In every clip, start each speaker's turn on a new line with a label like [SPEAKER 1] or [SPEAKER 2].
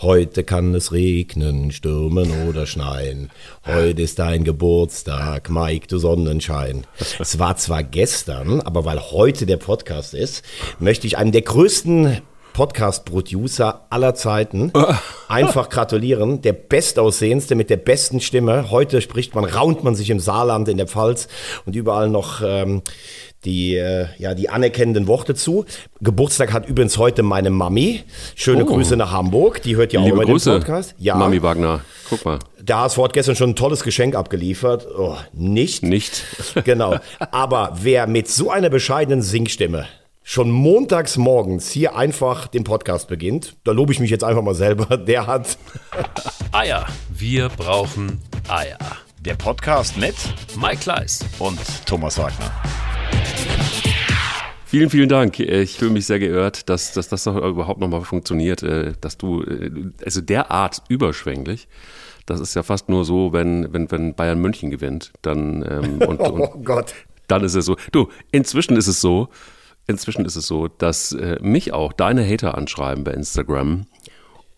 [SPEAKER 1] Heute kann es regnen, stürmen oder schneien. Heute ist dein Geburtstag, Mike, du Sonnenschein. Es war zwar gestern, aber weil heute der Podcast ist, möchte ich einem der größten Podcast-Producer aller Zeiten einfach gratulieren. Der bestaussehendste mit der besten Stimme. Heute spricht man, raunt man sich im Saarland, in der Pfalz und überall noch ähm, die, äh, ja, die anerkennenden Worte zu. Geburtstag hat übrigens heute meine Mami. Schöne
[SPEAKER 2] Oh.
[SPEAKER 1] Grüße nach Hamburg. Die hört ja
[SPEAKER 2] Liebe
[SPEAKER 1] auch immer
[SPEAKER 2] Grüße,
[SPEAKER 1] den Podcast. Ja,
[SPEAKER 2] Mami Wagner. Guck mal.
[SPEAKER 1] der HSV hat gestern schon ein tolles Geschenk abgeliefert. Oh, nicht?
[SPEAKER 2] Nicht.
[SPEAKER 1] Genau. Aber wer mit so einer bescheidenen Singstimme schon montags morgens hier einfach den Podcast beginnt, da lobe ich mich jetzt einfach mal selber, der hat
[SPEAKER 3] Eier. Wir brauchen Eier.
[SPEAKER 4] Der Podcast mit
[SPEAKER 3] Mike Kleiss.
[SPEAKER 4] und Thomas Wagner.
[SPEAKER 2] Vielen, vielen Dank. Ich fühle mich sehr geehrt, dass, dass das doch überhaupt nochmal funktioniert, äh, dass du, äh, also derart überschwänglich. Das ist ja fast nur so, wenn, wenn, wenn Bayern München gewinnt, dann, ähm, und,
[SPEAKER 1] Oh
[SPEAKER 2] und
[SPEAKER 1] Gott.
[SPEAKER 2] dann ist es so. Du, inzwischen ist es so, inzwischen ist es so, dass äh, mich auch deine Hater anschreiben bei Instagram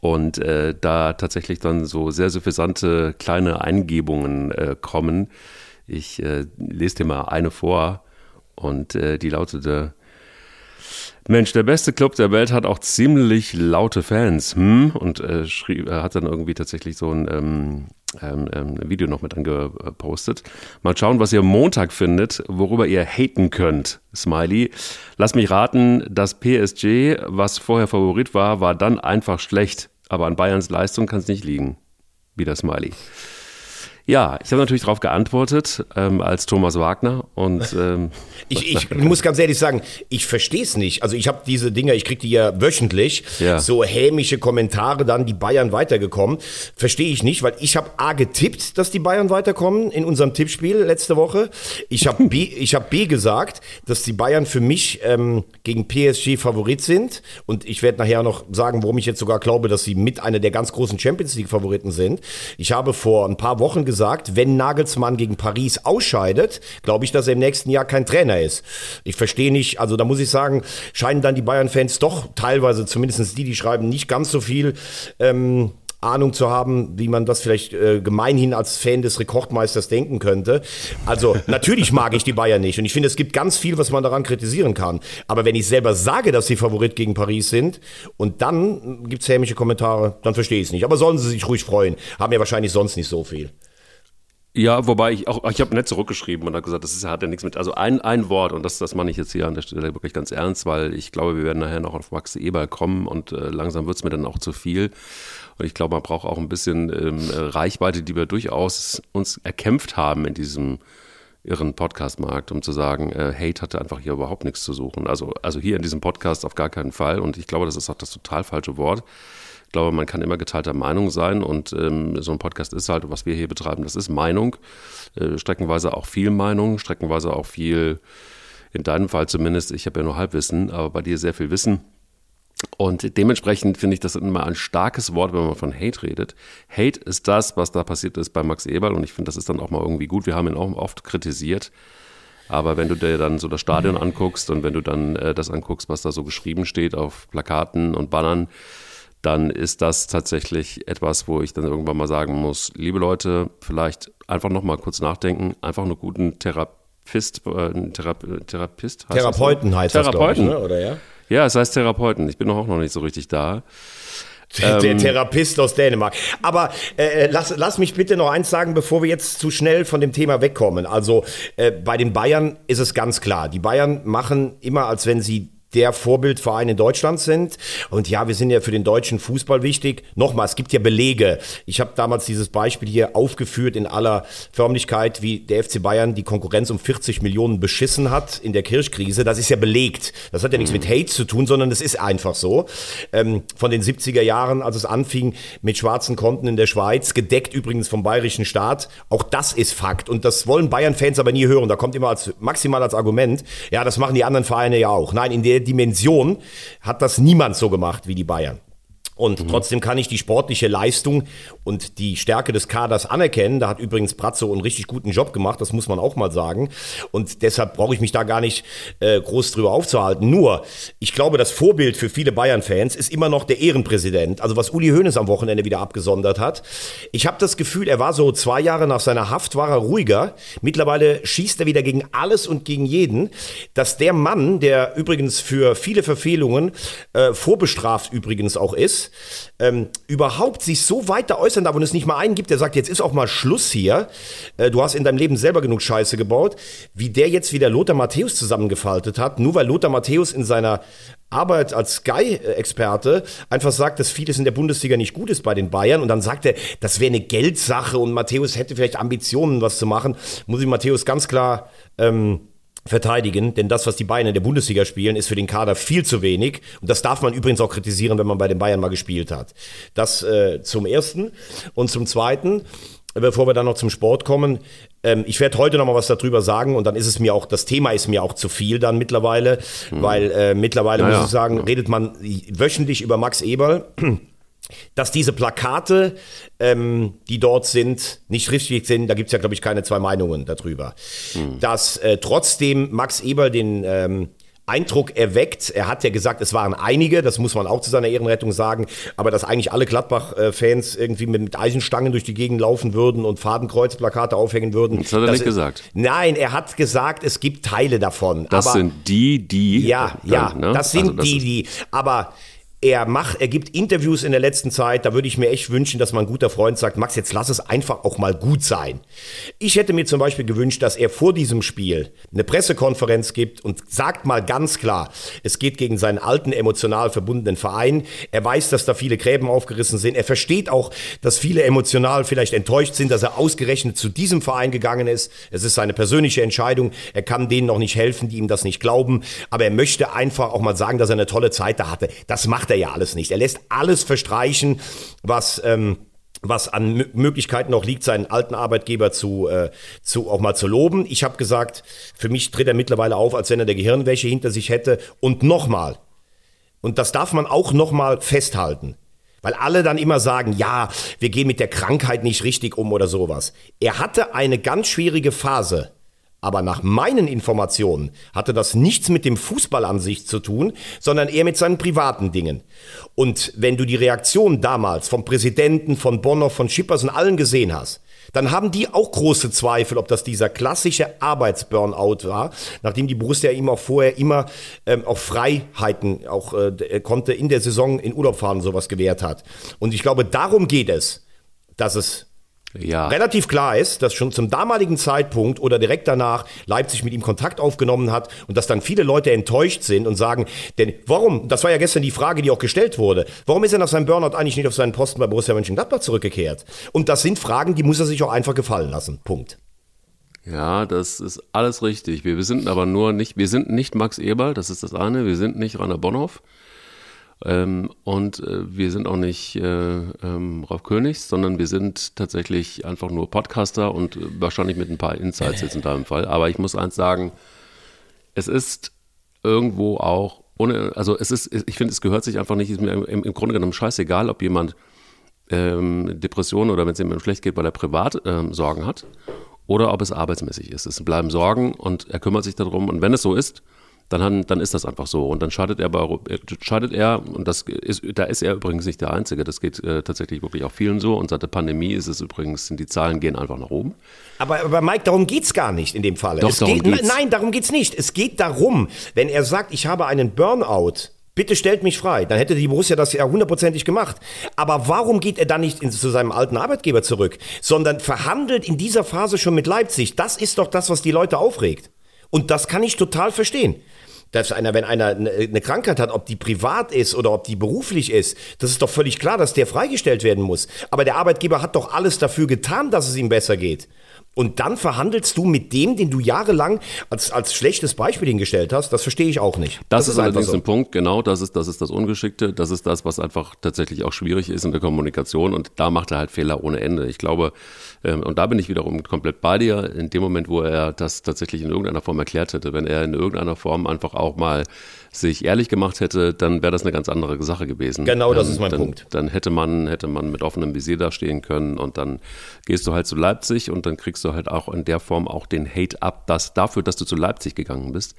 [SPEAKER 2] und äh, da tatsächlich dann so sehr suffisante kleine Eingebungen äh, kommen. Ich äh, lese dir mal eine vor und äh, die lautete Mensch, der beste Club der Welt hat auch ziemlich laute Fans. Hm? Und äh, schrieb, er hat dann irgendwie tatsächlich so ein ähm, ähm, ähm, Video noch mit angepostet. Mal schauen, was ihr Montag findet, worüber ihr haten könnt. Smiley. Lass mich raten, das PSG, was vorher Favorit war, war dann einfach schlecht. Aber an Bayerns Leistung kann es nicht liegen. Wieder Smiley. Ja, ich habe natürlich darauf geantwortet ähm, als Thomas Wagner und ähm,
[SPEAKER 1] Ich, ich muss ganz ehrlich sagen, ich verstehe es nicht. Also ich habe diese Dinger, ich kriege die ja wöchentlich,
[SPEAKER 2] Ja.
[SPEAKER 1] so hämische Kommentare dann, die Bayern weitergekommen. Verstehe ich nicht, weil ich habe A getippt, dass die Bayern weiterkommen in unserem Tippspiel letzte Woche. Ich habe B, ich hab B gesagt, dass die Bayern für mich ähm, gegen PSG Favorit sind. Und ich werde nachher noch sagen, warum ich jetzt sogar glaube, dass sie mit einer der ganz großen Champions League Favoriten sind. Ich habe vor ein paar Wochen gesagt, wenn Nagelsmann gegen Paris ausscheidet, glaube ich, dass er im nächsten Jahr kein Trainer ist. Ich verstehe nicht, also da muss ich sagen, scheinen dann die Bayern-Fans doch teilweise, zumindest die, die schreiben, nicht ganz so viel ähm, Ahnung zu haben, wie man das vielleicht äh, gemeinhin als Fan des Rekordmeisters denken könnte. Also natürlich mag ich die Bayern nicht und ich finde, es gibt ganz viel, was man daran kritisieren kann. Aber wenn ich selber sage, dass sie Favorit gegen Paris sind und dann gibt's hämische Kommentare, dann verstehe ich es nicht. Aber sollen sie sich ruhig freuen. Haben ja wahrscheinlich sonst nicht so viel.
[SPEAKER 2] Ja, wobei ich auch, ich habe nett zurückgeschrieben und habe gesagt, das ist, hat ja nichts mit, also ein, ein Wort und das, das meine ich jetzt hier an der Stelle wirklich ganz ernst, weil ich glaube, wir werden nachher noch auf Max Eberl kommen und äh, langsam wird's mir dann auch zu viel. Und ich glaube, man braucht auch ein bisschen ähm, Reichweite, die wir durchaus uns erkämpft haben in diesem irren Podcast-Markt, um zu sagen, äh, Hate hatte einfach hier überhaupt nichts zu suchen. Also, also hier in diesem Podcast auf gar keinen Fall. Und ich glaube, das ist auch das total falsche Wort. Ich glaube, man kann immer geteilter Meinung sein und ähm, so ein Podcast ist halt, was wir hier betreiben, das ist Meinung. Äh, streckenweise auch viel Meinung, streckenweise auch viel, in deinem Fall zumindest, ich habe ja nur Halbwissen, aber bei dir sehr viel Wissen. Und dementsprechend finde ich das immer ein starkes Wort, wenn man von Hate redet. Hate ist das, was da passiert ist bei Max Eberl und ich finde, das ist dann auch mal irgendwie gut. Wir haben ihn auch oft kritisiert. Aber wenn du dir dann so das Stadion anguckst und wenn du dann äh, das anguckst, was da so geschrieben steht auf Plakaten und Bannern, dann ist das tatsächlich etwas, wo ich dann irgendwann mal sagen muss, liebe Leute, vielleicht einfach noch mal kurz nachdenken, einfach einen guten Therapist, äh, Therape Therapist heißt?
[SPEAKER 1] Therapeuten heißt das, glaube ich,
[SPEAKER 2] Therapeuten.
[SPEAKER 1] ne? oder ja?
[SPEAKER 2] Ja, es heißt Therapeuten. Ich bin doch auch noch nicht so richtig da.
[SPEAKER 1] Der
[SPEAKER 2] Ähm.
[SPEAKER 1] Therapist aus Dänemark. Aber äh, lass, lass mich bitte noch eins sagen, bevor wir jetzt zu schnell von dem Thema wegkommen. Also äh, bei den Bayern ist es ganz klar. Die Bayern machen immer, als wenn sie der Vorbildverein in Deutschland sind. Und ja, wir sind ja für den deutschen Fußball wichtig. Nochmal, es gibt ja Belege. Ich habe damals dieses Beispiel hier aufgeführt in aller Förmlichkeit, wie der FC Bayern die Konkurrenz um 40 Millionen beschissen hat in der Kirchkrise. Das ist ja belegt. Das hat ja nichts mit Hate zu tun, sondern es ist einfach so. Ähm, von den 70er Jahren, als es anfing mit schwarzen Konten in der Schweiz, gedeckt übrigens vom bayerischen Staat. Auch das ist Fakt. Und das wollen Bayern-Fans aber nie hören. Da kommt immer als maximal als Argument, ja, das machen die anderen Vereine ja auch. Nein, in der Dimension hat das niemand so gemacht wie die Bayern. Und trotzdem kann ich die sportliche Leistung und die Stärke des Kaders anerkennen. Da hat übrigens Brazzo einen richtig guten Job gemacht, das muss man auch mal sagen. Und deshalb brauche ich mich da gar nicht äh, groß drüber aufzuhalten. Nur, ich glaube, das Vorbild für viele Bayern-Fans ist immer noch der Ehrenpräsident. Also was Uli Hoeneß am Wochenende wieder abgesondert hat. Ich habe das Gefühl, er war so zwei Jahre nach seiner Haft, war er ruhiger. Mittlerweile schießt er wieder gegen alles und gegen jeden. Dass der Mann, der übrigens für viele Verfehlungen äh, vorbestraft übrigens auch ist, ähm, überhaupt sich so weiter äußern darf und es nicht mal einen gibt, der sagt, jetzt ist auch mal Schluss hier. Äh, du hast in deinem Leben selber genug Scheiße gebaut. Wie der jetzt wieder Lothar Matthäus zusammengefaltet hat, nur weil Lothar Matthäus in seiner Arbeit als Sky-Experte einfach sagt, dass vieles in der Bundesliga nicht gut ist bei den Bayern und dann sagt er, das wäre eine Geldsache und Matthäus hätte vielleicht Ambitionen, was zu machen, muss ich Matthäus ganz klar ähm, verteidigen, denn das, was die Bayern in der Bundesliga spielen, ist für den Kader viel zu wenig. Und das darf man übrigens auch kritisieren, wenn man bei den Bayern mal gespielt hat. Das äh, zum Ersten. Und zum Zweiten, bevor wir dann noch zum Sport kommen, ähm, ich werde heute noch mal was darüber sagen und dann ist es mir auch, das Thema ist mir auch zu viel dann mittlerweile, weil äh, mittlerweile,
[SPEAKER 2] Naja.
[SPEAKER 1] muss ich sagen, redet man wöchentlich über Max Eberl dass diese Plakate, ähm, die dort sind, nicht richtig sind, da gibt's ja, glaube ich, keine zwei Meinungen darüber. Dass äh, trotzdem Max Eberl den ähm, Eindruck erweckt, er hat ja gesagt, es waren einige, das muss man auch zu seiner Ehrenrettung sagen, aber dass eigentlich alle Gladbach-Fans irgendwie mit, Eisenstangen durch die Gegend laufen würden und Fadenkreuzplakate aufhängen würden.
[SPEAKER 2] Das hat er nicht gesagt.
[SPEAKER 1] Nein, er hat gesagt, es gibt Teile davon.
[SPEAKER 2] Das
[SPEAKER 1] aber
[SPEAKER 2] sind die, die.
[SPEAKER 1] ja,
[SPEAKER 2] dann,
[SPEAKER 1] ja,
[SPEAKER 2] ne?
[SPEAKER 1] das sind
[SPEAKER 2] Also das
[SPEAKER 1] die,
[SPEAKER 2] ist-
[SPEAKER 1] die. Aber er macht, er gibt Interviews in der letzten Zeit, da würde ich mir echt wünschen, dass mein guter Freund sagt, Max, jetzt lass es einfach auch mal gut sein. Ich hätte mir zum Beispiel gewünscht, dass er vor diesem Spiel eine Pressekonferenz gibt und sagt mal ganz klar, es geht gegen seinen alten, emotional verbundenen Verein. Er weiß, dass da viele Gräben aufgerissen sind. Er versteht auch, dass viele emotional vielleicht enttäuscht sind, dass er ausgerechnet zu diesem Verein gegangen ist. Es ist seine persönliche Entscheidung. Er kann denen noch nicht helfen, die ihm das nicht glauben. Aber er möchte einfach auch mal sagen, dass er eine tolle Zeit da hatte. Das macht er ja alles nicht. Er lässt alles verstreichen, was... Ähm, was an Mö- Möglichkeiten noch liegt, seinen alten Arbeitgeber zu, äh, zu auch mal zu loben. Ich habe gesagt, für mich tritt er mittlerweile auf, als wenn er der Gehirnwäsche hinter sich hätte. Und nochmal, und das darf man auch nochmal festhalten. Weil alle dann immer sagen, ja, wir gehen mit der Krankheit nicht richtig um oder sowas. Er hatte eine ganz schwierige Phase. Aber nach meinen Informationen hatte das nichts mit dem Fußball an sich zu tun, sondern eher mit seinen privaten Dingen. Und wenn du die Reaktion damals vom Präsidenten, von Bonner, von Schippers und allen gesehen hast, dann haben die auch große Zweifel, ob das dieser klassische Arbeitsburnout war, nachdem die Borussia ihm auch vorher immer ähm, auch Freiheiten auch äh, d- konnte in der Saison in Urlaub fahren sowas gewährt hat. Und ich glaube, darum geht es, dass es
[SPEAKER 2] Ja.
[SPEAKER 1] relativ klar ist, dass schon zum damaligen Zeitpunkt oder direkt danach Leipzig mit ihm Kontakt aufgenommen hat und dass dann viele Leute enttäuscht sind und sagen, denn warum, das war ja gestern die Frage, die auch gestellt wurde, warum ist er nach seinem Burnout eigentlich nicht auf seinen Posten bei Borussia Mönchengladbach zurückgekehrt? Und das sind Fragen, die muss er sich auch einfach gefallen lassen. Punkt.
[SPEAKER 2] Ja, das ist alles richtig. Wir, wir sind aber nur nicht, wir sind nicht Max Eberl, das ist das eine, wir sind nicht Rainer Bonhoff. Ähm, und äh, wir sind auch nicht äh, ähm, Rolf Königs, sondern wir sind tatsächlich einfach nur Podcaster und äh, wahrscheinlich mit ein paar Insights jetzt in deinem Fall. Aber ich muss eins sagen, es ist irgendwo auch ohne, also es ist, ich finde, es gehört sich einfach nicht, ist mir im, im Grunde genommen scheißegal, ob jemand ähm, Depressionen oder wenn es jemandem schlecht geht, weil er privat ähm, Sorgen hat oder ob es arbeitsmäßig ist. Es bleiben Sorgen und er kümmert sich darum und wenn es so ist, dann, dann ist das einfach so. Und dann scheidet er, bei, äh, scheidet er, und das ist, da ist er übrigens nicht der Einzige, das geht äh, tatsächlich wirklich auch vielen so. Und seit der Pandemie ist es übrigens, die Zahlen gehen einfach nach oben.
[SPEAKER 1] Aber, aber Mike, darum geht's gar nicht in dem Falle.
[SPEAKER 2] Doch,
[SPEAKER 1] es
[SPEAKER 2] darum
[SPEAKER 1] geht,
[SPEAKER 2] geht's.
[SPEAKER 1] Nein, darum geht's nicht. Es geht darum, wenn er sagt, ich habe einen Burnout, bitte stellt mich frei, dann hätte die Borussia das ja hundertprozentig gemacht. Aber warum geht er dann nicht in, zu seinem alten Arbeitgeber zurück, sondern verhandelt in dieser Phase schon mit Leipzig? Das ist doch das, was die Leute aufregt. Und das kann ich total verstehen. Dass einer, wenn einer eine eine Krankheit hat, ob die privat ist oder ob die beruflich ist, das ist doch völlig klar, dass der freigestellt werden muss. Aber der Arbeitgeber hat doch alles dafür getan, dass es ihm besser geht. Und dann verhandelst du mit dem, den du jahrelang als, als schlechtes Beispiel hingestellt hast. Das verstehe ich auch nicht.
[SPEAKER 2] Das, ist, allerdings so. ein Punkt, genau, das ist, das ist das Ungeschickte. Das ist das, was einfach tatsächlich auch schwierig ist in der Kommunikation. Und da macht er halt Fehler ohne Ende. Ich glaube, und da bin ich wiederum komplett bei dir, in dem Moment, wo er das tatsächlich in irgendeiner Form erklärt hätte, wenn er in irgendeiner Form einfach auch mal sich ehrlich gemacht hätte, dann wäre das eine ganz andere Sache gewesen.
[SPEAKER 1] Genau, das
[SPEAKER 2] ähm,
[SPEAKER 1] ist mein
[SPEAKER 2] dann,
[SPEAKER 1] Punkt.
[SPEAKER 2] Dann hätte man, hätte man mit offenem Visier da stehen können und dann gehst du halt zu Leipzig und dann kriegst du halt auch in der Form auch den Hate ab, dass, dafür, dass du zu Leipzig gegangen bist.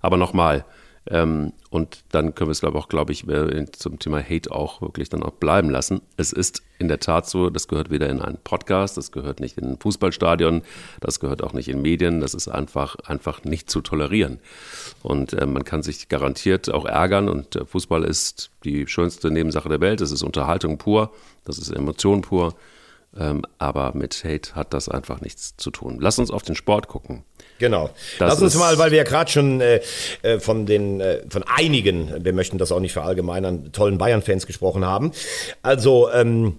[SPEAKER 2] Aber nochmal, ähm, und dann können wir es, glaube auch, glaube ich, zum Thema Hate auch wirklich dann auch bleiben lassen. Es ist in der Tat so, das gehört weder in einen Podcast, das gehört nicht in ein Fußballstadion, das gehört auch nicht in Medien, das ist einfach, einfach nicht zu tolerieren. Und äh, man kann sich garantiert auch ärgern und äh, Fußball ist die schönste Nebensache der Welt, es ist Unterhaltung pur, das ist Emotion pur. Ähm, aber mit Hate hat das einfach nichts zu tun. Lass uns auf den Sport gucken.
[SPEAKER 1] Genau. Das Lass uns mal, weil wir ja gerade schon äh, äh, von den äh, von einigen, wir möchten das auch nicht verallgemeinern, tollen Bayern-Fans gesprochen haben. Also ähm,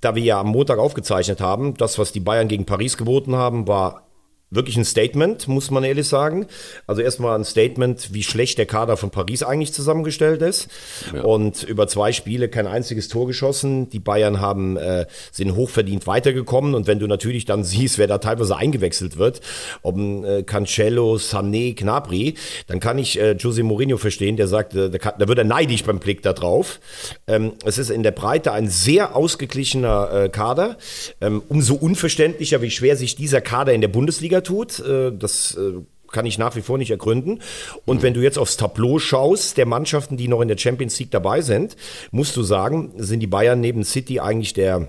[SPEAKER 1] da wir ja am Montag aufgezeichnet haben, das, was die Bayern gegen Paris geboten haben, war wirklich ein Statement, muss man ehrlich sagen. Also erstmal ein Statement, wie schlecht der Kader von Paris eigentlich zusammengestellt ist. Ja. Und über zwei Spiele kein einziges Tor geschossen. Die Bayern haben, äh, sind hochverdient weitergekommen. Und wenn du natürlich dann siehst, wer da teilweise eingewechselt wird, ob äh, Cancelo, Sané, Gnabry, dann kann ich äh, Jose Mourinho verstehen, der sagt, äh, da wird er neidisch beim Blick da drauf. Ähm, es ist in der Breite ein sehr ausgeglichener äh, Kader. Ähm, umso unverständlicher, wie schwer sich dieser Kader in der Bundesliga tut. Äh, das äh, kann ich nach wie vor nicht ergründen. Und wenn du jetzt aufs Tableau schaust, der Mannschaften, die noch in der Champions League dabei sind, musst du sagen, sind die Bayern neben City eigentlich der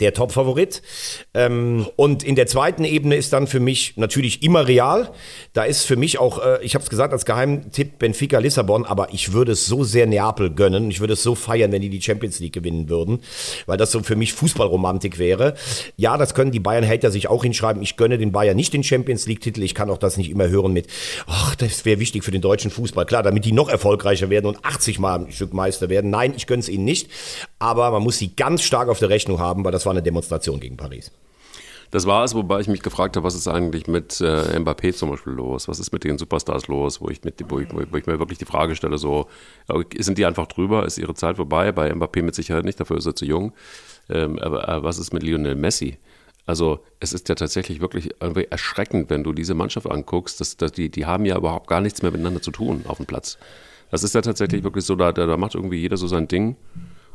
[SPEAKER 1] der Top-Favorit. Ähm, und in der zweiten Ebene ist dann für mich natürlich immer Real. Da ist für mich auch, äh, ich habe es gesagt als Geheimtipp Benfica Lissabon, aber ich würde es so sehr Neapel gönnen. Ich würde es so feiern, wenn die die Champions League gewinnen würden, weil das so für mich Fußballromantik wäre. Ja, das können die Bayern-Hater sich auch hinschreiben. Ich gönne den Bayern nicht den Champions League-Titel. Ich kann auch das nicht immer hören mit, ach, das wäre wichtig für den deutschen Fußball. Klar, damit die noch erfolgreicher werden und 80 Mal ein Stück Meister werden. Nein, ich gönne es ihnen nicht. Aber man muss sie ganz stark auf der Rechnung haben, weil das war eine Demonstration gegen Paris.
[SPEAKER 2] Das war es, wobei ich mich gefragt habe, was ist eigentlich mit äh, Mbappé zum Beispiel los? Was ist mit den Superstars los? Wo ich, mit, wo ich, wo ich mir wirklich die Frage stelle, so, sind die einfach drüber? Ist ihre Zeit vorbei? Bei Mbappé mit Sicherheit nicht, dafür ist er zu jung. Ähm, aber, aber was ist mit Lionel Messi? Also es ist ja tatsächlich wirklich erschreckend, wenn du diese Mannschaft anguckst, dass, dass die, die haben ja überhaupt gar nichts mehr miteinander zu tun auf dem Platz. Das ist ja tatsächlich wirklich so, da, da macht irgendwie jeder so sein Ding.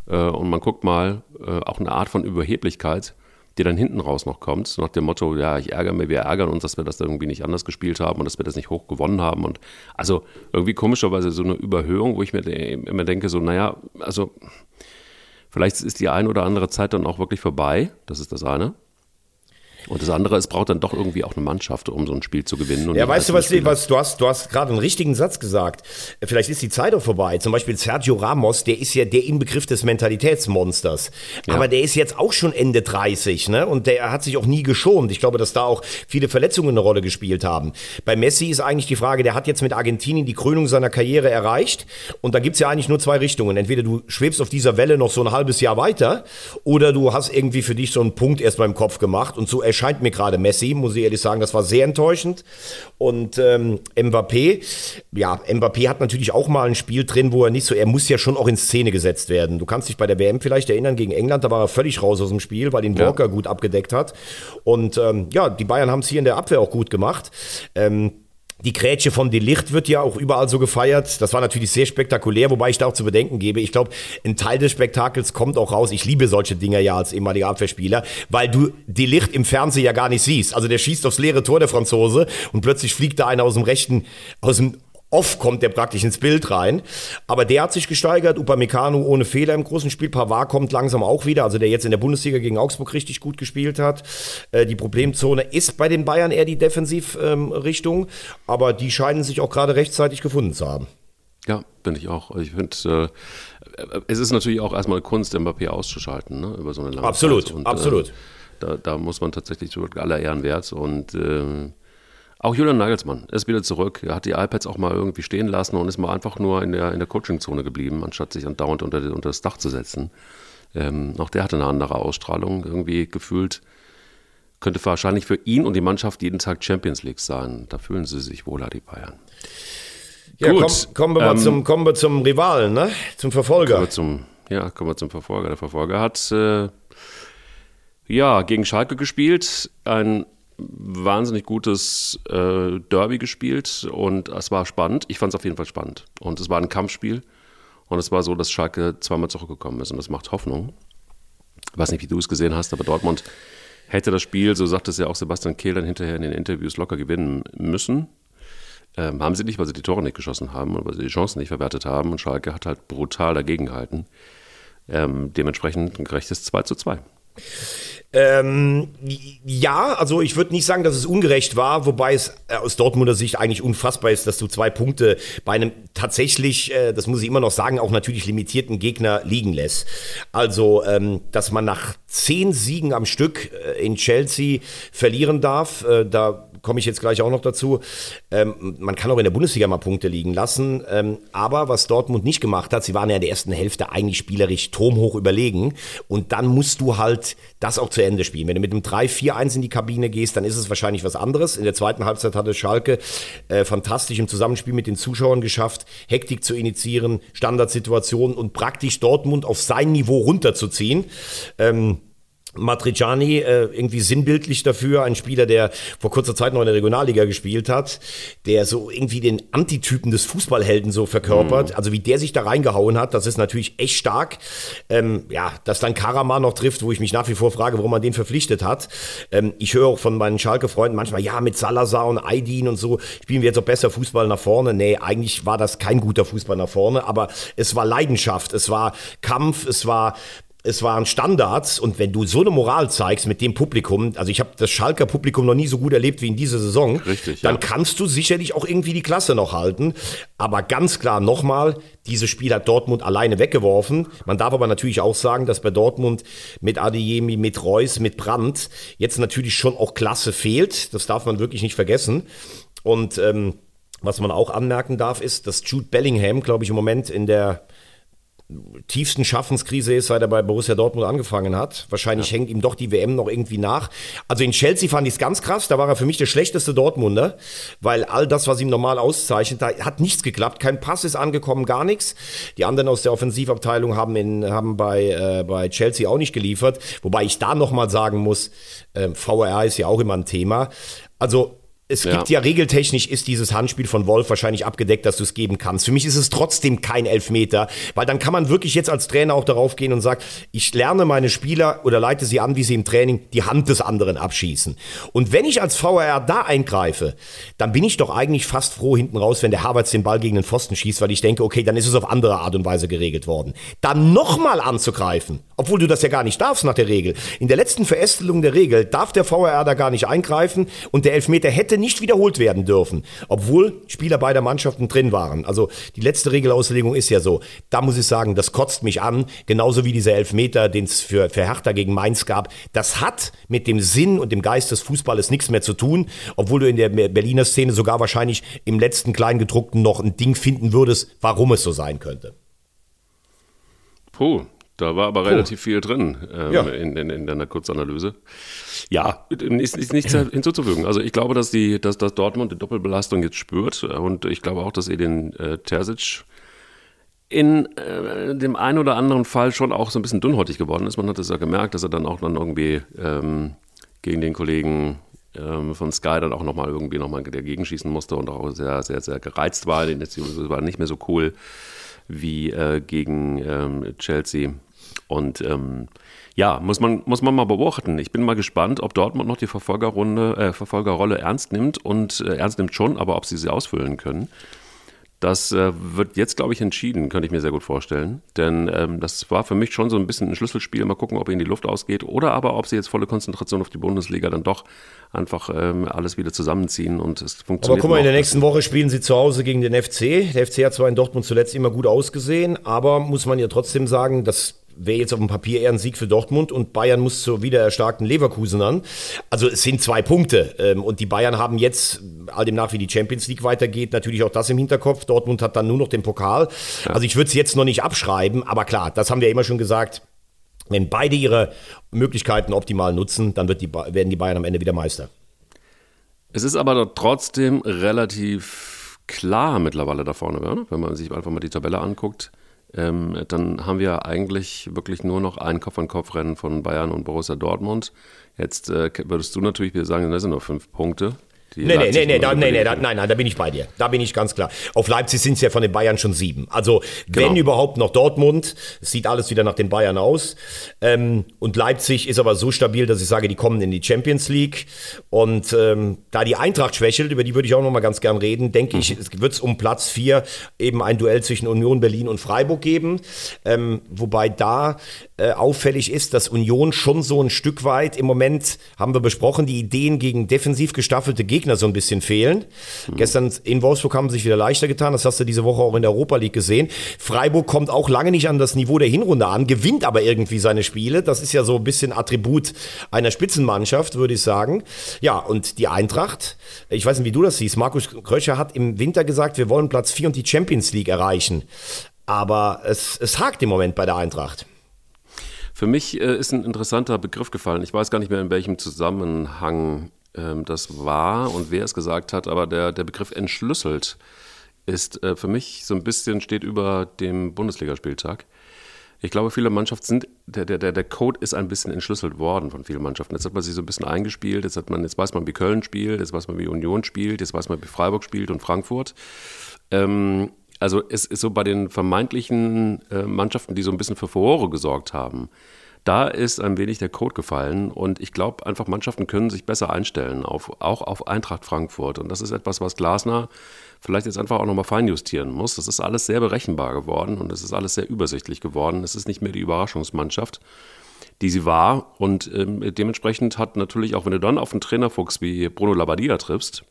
[SPEAKER 2] Äh, und man guckt mal, äh, auch eine Art von Überheblichkeit, die dann hinten raus noch kommt, nach dem Motto, ja, ich ärgere mich, wir ärgern uns, dass wir das irgendwie nicht anders gespielt haben und dass wir das nicht hoch gewonnen haben. Und also irgendwie komischerweise so eine Überhöhung, wo ich mir immer denke, so, naja, also vielleicht ist die ein oder andere Zeit dann auch wirklich vorbei, das ist das eine. Und das andere, es braucht dann doch irgendwie auch eine Mannschaft, um so ein Spiel zu gewinnen.
[SPEAKER 1] ja, weißt du, was, was du hast, du hast gerade einen richtigen Satz gesagt. Vielleicht ist die Zeit auch vorbei. Zum Beispiel Sergio Ramos, der ist ja der Inbegriff des Mentalitätsmonsters. Ja. Aber der ist jetzt auch schon Ende 30, ne? Und der hat sich auch nie geschont. Ich glaube, dass da auch viele Verletzungen eine Rolle gespielt haben. Bei Messi ist eigentlich die Frage, der hat jetzt mit Argentinien die Krönung seiner Karriere erreicht. Und da gibt's ja eigentlich nur zwei Richtungen. Entweder du schwebst auf dieser Welle noch so ein halbes Jahr weiter oder du hast irgendwie für dich so einen Punkt erst im Kopf gemacht und so erscheint mir gerade Messi, muss ich ehrlich sagen, das war sehr enttäuschend. Und ähm, Mbappé, ja, Mbappé hat natürlich auch mal ein Spiel drin, wo er nicht so, er muss ja schon auch in Szene gesetzt werden. Du kannst dich bei der WM vielleicht erinnern, gegen England, da war er völlig raus aus dem Spiel, weil ihn Walker ja. gut abgedeckt hat. Und ähm, ja, die Bayern haben es hier in der Abwehr auch gut gemacht. Ähm, die Grätsche von Delicht wird ja auch überall so gefeiert. Das war natürlich sehr spektakulär, wobei ich da auch zu bedenken gebe. Ich glaube, ein Teil des Spektakels kommt auch raus. Ich liebe solche Dinger ja als ehemaliger Abwehrspieler, weil du Delicht im Fernsehen ja gar nicht siehst. Also der schießt aufs leere Tor, der Franzose, und plötzlich fliegt da einer aus dem rechten, aus dem Off kommt der praktisch ins Bild rein. Aber der hat sich gesteigert. Upamecano ohne Fehler im großen Spiel. Pavard kommt langsam auch wieder. Also der jetzt in der Bundesliga gegen Augsburg richtig gut gespielt hat. Äh, die Problemzone ist bei den Bayern eher die Defensivrichtung. Ähm, aber die scheinen sich auch gerade rechtzeitig gefunden zu haben.
[SPEAKER 2] Ja, bin ich auch. Ich finde, äh, es ist natürlich auch erstmal Kunst, Mbappé auszuschalten, ne, über so eine lange
[SPEAKER 1] absolut,
[SPEAKER 2] Zeit.
[SPEAKER 1] Und, absolut, absolut.
[SPEAKER 2] Äh, da, da, muss man tatsächlich aller Ehren wert. Und äh, auch Julian Nagelsmann ist wieder zurück. Er hat die iPads auch mal irgendwie stehen lassen und ist mal einfach nur in der, in der Coaching-Zone geblieben, anstatt sich andauernd unter, unter das Dach zu setzen. Ähm, auch der hatte eine andere Ausstrahlung. Irgendwie gefühlt könnte wahrscheinlich für ihn und die Mannschaft jeden Tag Champions League sein. Da fühlen sie sich wohler, die Bayern.
[SPEAKER 1] Ja,
[SPEAKER 2] Gut,
[SPEAKER 1] komm, kommen, wir
[SPEAKER 2] ähm,
[SPEAKER 1] zum, kommen wir zum Rivalen, ne? zum Verfolger.
[SPEAKER 2] Kommen wir zum, ja, kommen wir zum Verfolger. Der Verfolger hat äh, ja gegen Schalke gespielt, ein wahnsinnig gutes äh, Derby gespielt und es war spannend. Ich fand es auf jeden Fall spannend. Und es war ein Kampfspiel und es war so, dass Schalke zweimal zurückgekommen ist und das macht Hoffnung. Ich weiß nicht, wie du es gesehen hast, aber Dortmund hätte das Spiel, so sagt es ja auch Sebastian Kehl dann hinterher in den Interviews, locker gewinnen müssen. Ähm, haben sie nicht, weil sie die Tore nicht geschossen haben und weil sie die Chancen nicht verwertet haben. Und Schalke hat halt brutal dagegengehalten. Ähm, dementsprechend ein gerechtes 2 zu 2.
[SPEAKER 1] Ähm, ja, also ich würde nicht sagen, dass es ungerecht war, wobei es äh, aus Dortmunder Sicht eigentlich unfassbar ist, dass du zwei Punkte bei einem tatsächlich, äh, das muss ich immer noch sagen, auch natürlich limitierten Gegner liegen lässt. Also, ähm, dass man nach zehn Siegen am Stück äh, in Chelsea verlieren darf, äh, da komme ich jetzt gleich auch noch dazu. Ähm, man kann auch in der Bundesliga mal Punkte liegen lassen. Ähm, aber was Dortmund nicht gemacht hat, sie waren ja in der ersten Hälfte eigentlich spielerisch turmhoch überlegen. Und dann musst du halt das auch zu Ende spielen. Wenn du mit einem 3-4-1 in die Kabine gehst, dann ist es wahrscheinlich was anderes. In der zweiten Halbzeit hatte Schalke äh, fantastisch im Zusammenspiel mit den Zuschauern geschafft, Hektik zu initiieren, Standardsituationen und praktisch Dortmund auf sein Niveau runterzuziehen. Ähm, Matriciani äh, irgendwie sinnbildlich dafür, ein Spieler, der vor kurzer Zeit noch in der Regionalliga gespielt hat, der so irgendwie den Antitypen des Fußballhelden so verkörpert.
[SPEAKER 2] Mhm.
[SPEAKER 1] Also wie der sich da reingehauen hat, das ist natürlich echt stark. Ähm, ja, dass dann Karaman noch trifft, wo ich mich nach wie vor frage, warum man den verpflichtet hat. Ähm, ich höre auch von meinen Schalke-Freunden manchmal, ja, mit Salazar und Aydin und so spielen wir jetzt auch besser Fußball nach vorne. Nee, eigentlich war das kein guter Fußball nach vorne, aber es war Leidenschaft, es war Kampf, es war es waren Standards und wenn du so eine Moral zeigst mit dem Publikum, also ich habe das Schalker Publikum noch nie so gut erlebt wie in dieser Saison,
[SPEAKER 2] Richtig,
[SPEAKER 1] dann
[SPEAKER 2] ja.
[SPEAKER 1] kannst du sicherlich auch irgendwie die Klasse noch halten. Aber ganz klar nochmal, dieses Spiel hat Dortmund alleine weggeworfen. Man darf aber natürlich auch sagen, dass bei Dortmund mit Adeyemi, mit Reus, mit Brandt jetzt natürlich schon auch Klasse fehlt. Das darf man wirklich nicht vergessen. Und ähm, was man auch anmerken darf, ist, dass Jude Bellingham, glaube ich, im Moment in der tiefsten Schaffenskrise ist, seit er bei Borussia Dortmund angefangen hat. Wahrscheinlich hängt ihm doch die WM noch irgendwie nach. Also in Chelsea fand ich es ganz krass, da war er für mich der schlechteste Dortmunder, weil all das, was ihm normal auszeichnet, da hat nichts geklappt. Kein Pass ist angekommen, gar nichts. Die anderen aus der Offensivabteilung haben, in, haben bei, äh, bei Chelsea auch nicht geliefert. Wobei ich da nochmal sagen muss, äh, VRR ist ja auch immer ein Thema. Also es gibt ja. regeltechnisch ist dieses Handspiel von Wolf wahrscheinlich abgedeckt, dass du es geben kannst. Für mich ist es trotzdem kein Elfmeter, weil dann kann man wirklich jetzt als Trainer auch darauf gehen und sagen, ich lerne meine Spieler oder leite sie an, wie sie im Training die Hand des anderen abschießen. Und wenn ich als VAR da eingreife, dann bin ich doch eigentlich fast froh hinten raus, wenn der Havertz den Ball gegen den Pfosten schießt, weil ich denke, okay, dann ist es auf andere Art und Weise geregelt worden. Dann nochmal anzugreifen, obwohl du das ja gar nicht darfst nach der Regel. In der letzten Verästelung der Regel darf der VAR da gar nicht eingreifen und der Elfmeter hätte nicht wiederholt werden dürfen, obwohl Spieler beider Mannschaften drin waren. Also die letzte Regelauslegung ist ja so. Da muss ich sagen, das kotzt mich an, genauso wie dieser Elfmeter, den es für, für Hertha gegen Mainz gab. Das hat mit dem Sinn und dem Geist des Fußballes nichts mehr zu tun, obwohl du in der Berliner Szene sogar wahrscheinlich im letzten Kleingedruckten noch ein Ding finden würdest, warum es so sein könnte.
[SPEAKER 2] Puh, da war aber relativ viel drin ähm,
[SPEAKER 1] Ja.
[SPEAKER 2] in, in, in deiner Kurzanalyse. Ja, ist, ist nichts hinzuzufügen. Also ich glaube, dass, die, dass, dass Dortmund die Doppelbelastung jetzt spürt und ich glaube auch, dass Edin äh, Terzic in äh, dem einen oder anderen Fall schon auch so ein bisschen dünnhäutig geworden ist. Man hat es ja gemerkt, dass er dann auch dann irgendwie ähm, gegen den Kollegen ähm, von Sky dann auch nochmal irgendwie nochmal dagegen schießen musste und auch sehr, sehr, sehr gereizt war. Das war nicht mehr so cool wie äh, gegen ähm, Chelsea. Und ähm, ja, muss man, muss man mal beobachten. Ich bin mal gespannt, ob Dortmund noch die Verfolgerrunde, äh, Verfolgerrolle ernst nimmt und äh, ernst nimmt schon, aber ob sie sie ausfüllen können. Das äh, wird jetzt, glaube ich, entschieden, könnte ich mir sehr gut vorstellen. Denn ähm, das war für mich schon so ein bisschen ein Schlüsselspiel. Mal gucken, ob ihnen die Luft ausgeht oder aber ob sie jetzt volle Konzentration auf die Bundesliga dann doch einfach ähm, alles wieder zusammenziehen und es
[SPEAKER 1] Aber
[SPEAKER 2] funktioniert.
[SPEAKER 1] guck mal, in der nächsten Woche spielen sie zu Hause gegen den FC. Der FC hat zwar in Dortmund zuletzt immer gut ausgesehen, aber muss man ja trotzdem sagen, das wäre jetzt auf dem Papier eher ein Sieg für Dortmund und Bayern muss zur wieder erstarkten Leverkusen an. Also es sind zwei Punkte ähm, und die Bayern haben jetzt, all dem nach wie die Champions League weitergeht, natürlich auch das im Hinterkopf. Dortmund hat dann nur noch den Pokal. Also ich würde es jetzt noch nicht abschreiben, aber klar, das haben wir immer schon gesagt. Wenn beide ihre Möglichkeiten optimal nutzen, dann wird die, werden die Bayern am Ende wieder Meister.
[SPEAKER 2] Es ist aber trotzdem relativ klar mittlerweile da vorne, wenn man sich einfach mal die Tabelle anguckt. Ähm, dann haben wir eigentlich wirklich nur noch ein Kopf-an-Kopf-Rennen von Bayern und Borussia Dortmund. Jetzt äh, würdest du natürlich wieder sagen, das sind nur fünf Punkte.
[SPEAKER 1] Nee, nee, nee, nee, da, nee, nee, da, nein, nein, da bin ich bei dir. Da bin ich ganz klar. Auf Leipzig sind es ja von den Bayern schon sieben. Also, wenn
[SPEAKER 2] Genau.
[SPEAKER 1] überhaupt noch Dortmund, es sieht alles wieder nach den Bayern aus. Ähm, und Leipzig ist aber so stabil, dass ich sage, die kommen in die Champions League. Und ähm, da die Eintracht schwächelt, über die würde ich auch noch mal ganz gern reden, denke ich, es wird es um Platz vier eben ein Duell zwischen Union Berlin und Freiburg geben. Ähm, wobei da äh, auffällig ist, dass Union schon so ein Stück weit im Moment, haben wir besprochen, die Ideen gegen defensiv gestaffelte Gegner so ein bisschen fehlen. Gestern in Wolfsburg haben sie sich wieder leichter getan, das hast du diese Woche auch in der Europa League gesehen. Freiburg kommt auch lange nicht an das Niveau der Hinrunde an, gewinnt aber irgendwie seine Spiele. Das ist ja so ein bisschen Attribut einer Spitzenmannschaft, würde ich sagen. Ja, und die Eintracht, ich weiß nicht, wie du das siehst, Markus Kröscher hat im Winter gesagt, wir wollen Platz 4 und die Champions League erreichen. Aber es, es hakt im Moment bei der Eintracht.
[SPEAKER 2] Für mich äh, ist ein interessanter Begriff gefallen. Ich weiß gar nicht mehr, in welchem Zusammenhang ähm, das war und wer es gesagt hat, aber der, der Begriff entschlüsselt ist äh, für mich so ein bisschen steht über dem Bundesligaspieltag. Ich glaube, viele Mannschaften sind, der, der, der Code ist ein bisschen entschlüsselt worden von vielen Mannschaften. Jetzt hat man sich so ein bisschen eingespielt, jetzt, hat man, jetzt weiß man, wie Köln spielt, jetzt weiß man, wie Union spielt, jetzt weiß man, wie Freiburg spielt und Frankfurt. Ähm, also es ist so bei den vermeintlichen äh, Mannschaften, die so ein bisschen für Furore gesorgt haben, da ist ein wenig der Code gefallen und ich glaube einfach, Mannschaften können sich besser einstellen, auf, auch auf Eintracht Frankfurt. Und das ist etwas, was Glasner vielleicht jetzt einfach auch nochmal feinjustieren muss. Das ist alles sehr berechenbar geworden und es ist alles sehr übersichtlich geworden. Es ist nicht mehr die Überraschungsmannschaft, die sie war. Und ähm, dementsprechend hat natürlich auch, wenn du dann auf einen Trainerfuchs wie Bruno Labbadia triffst,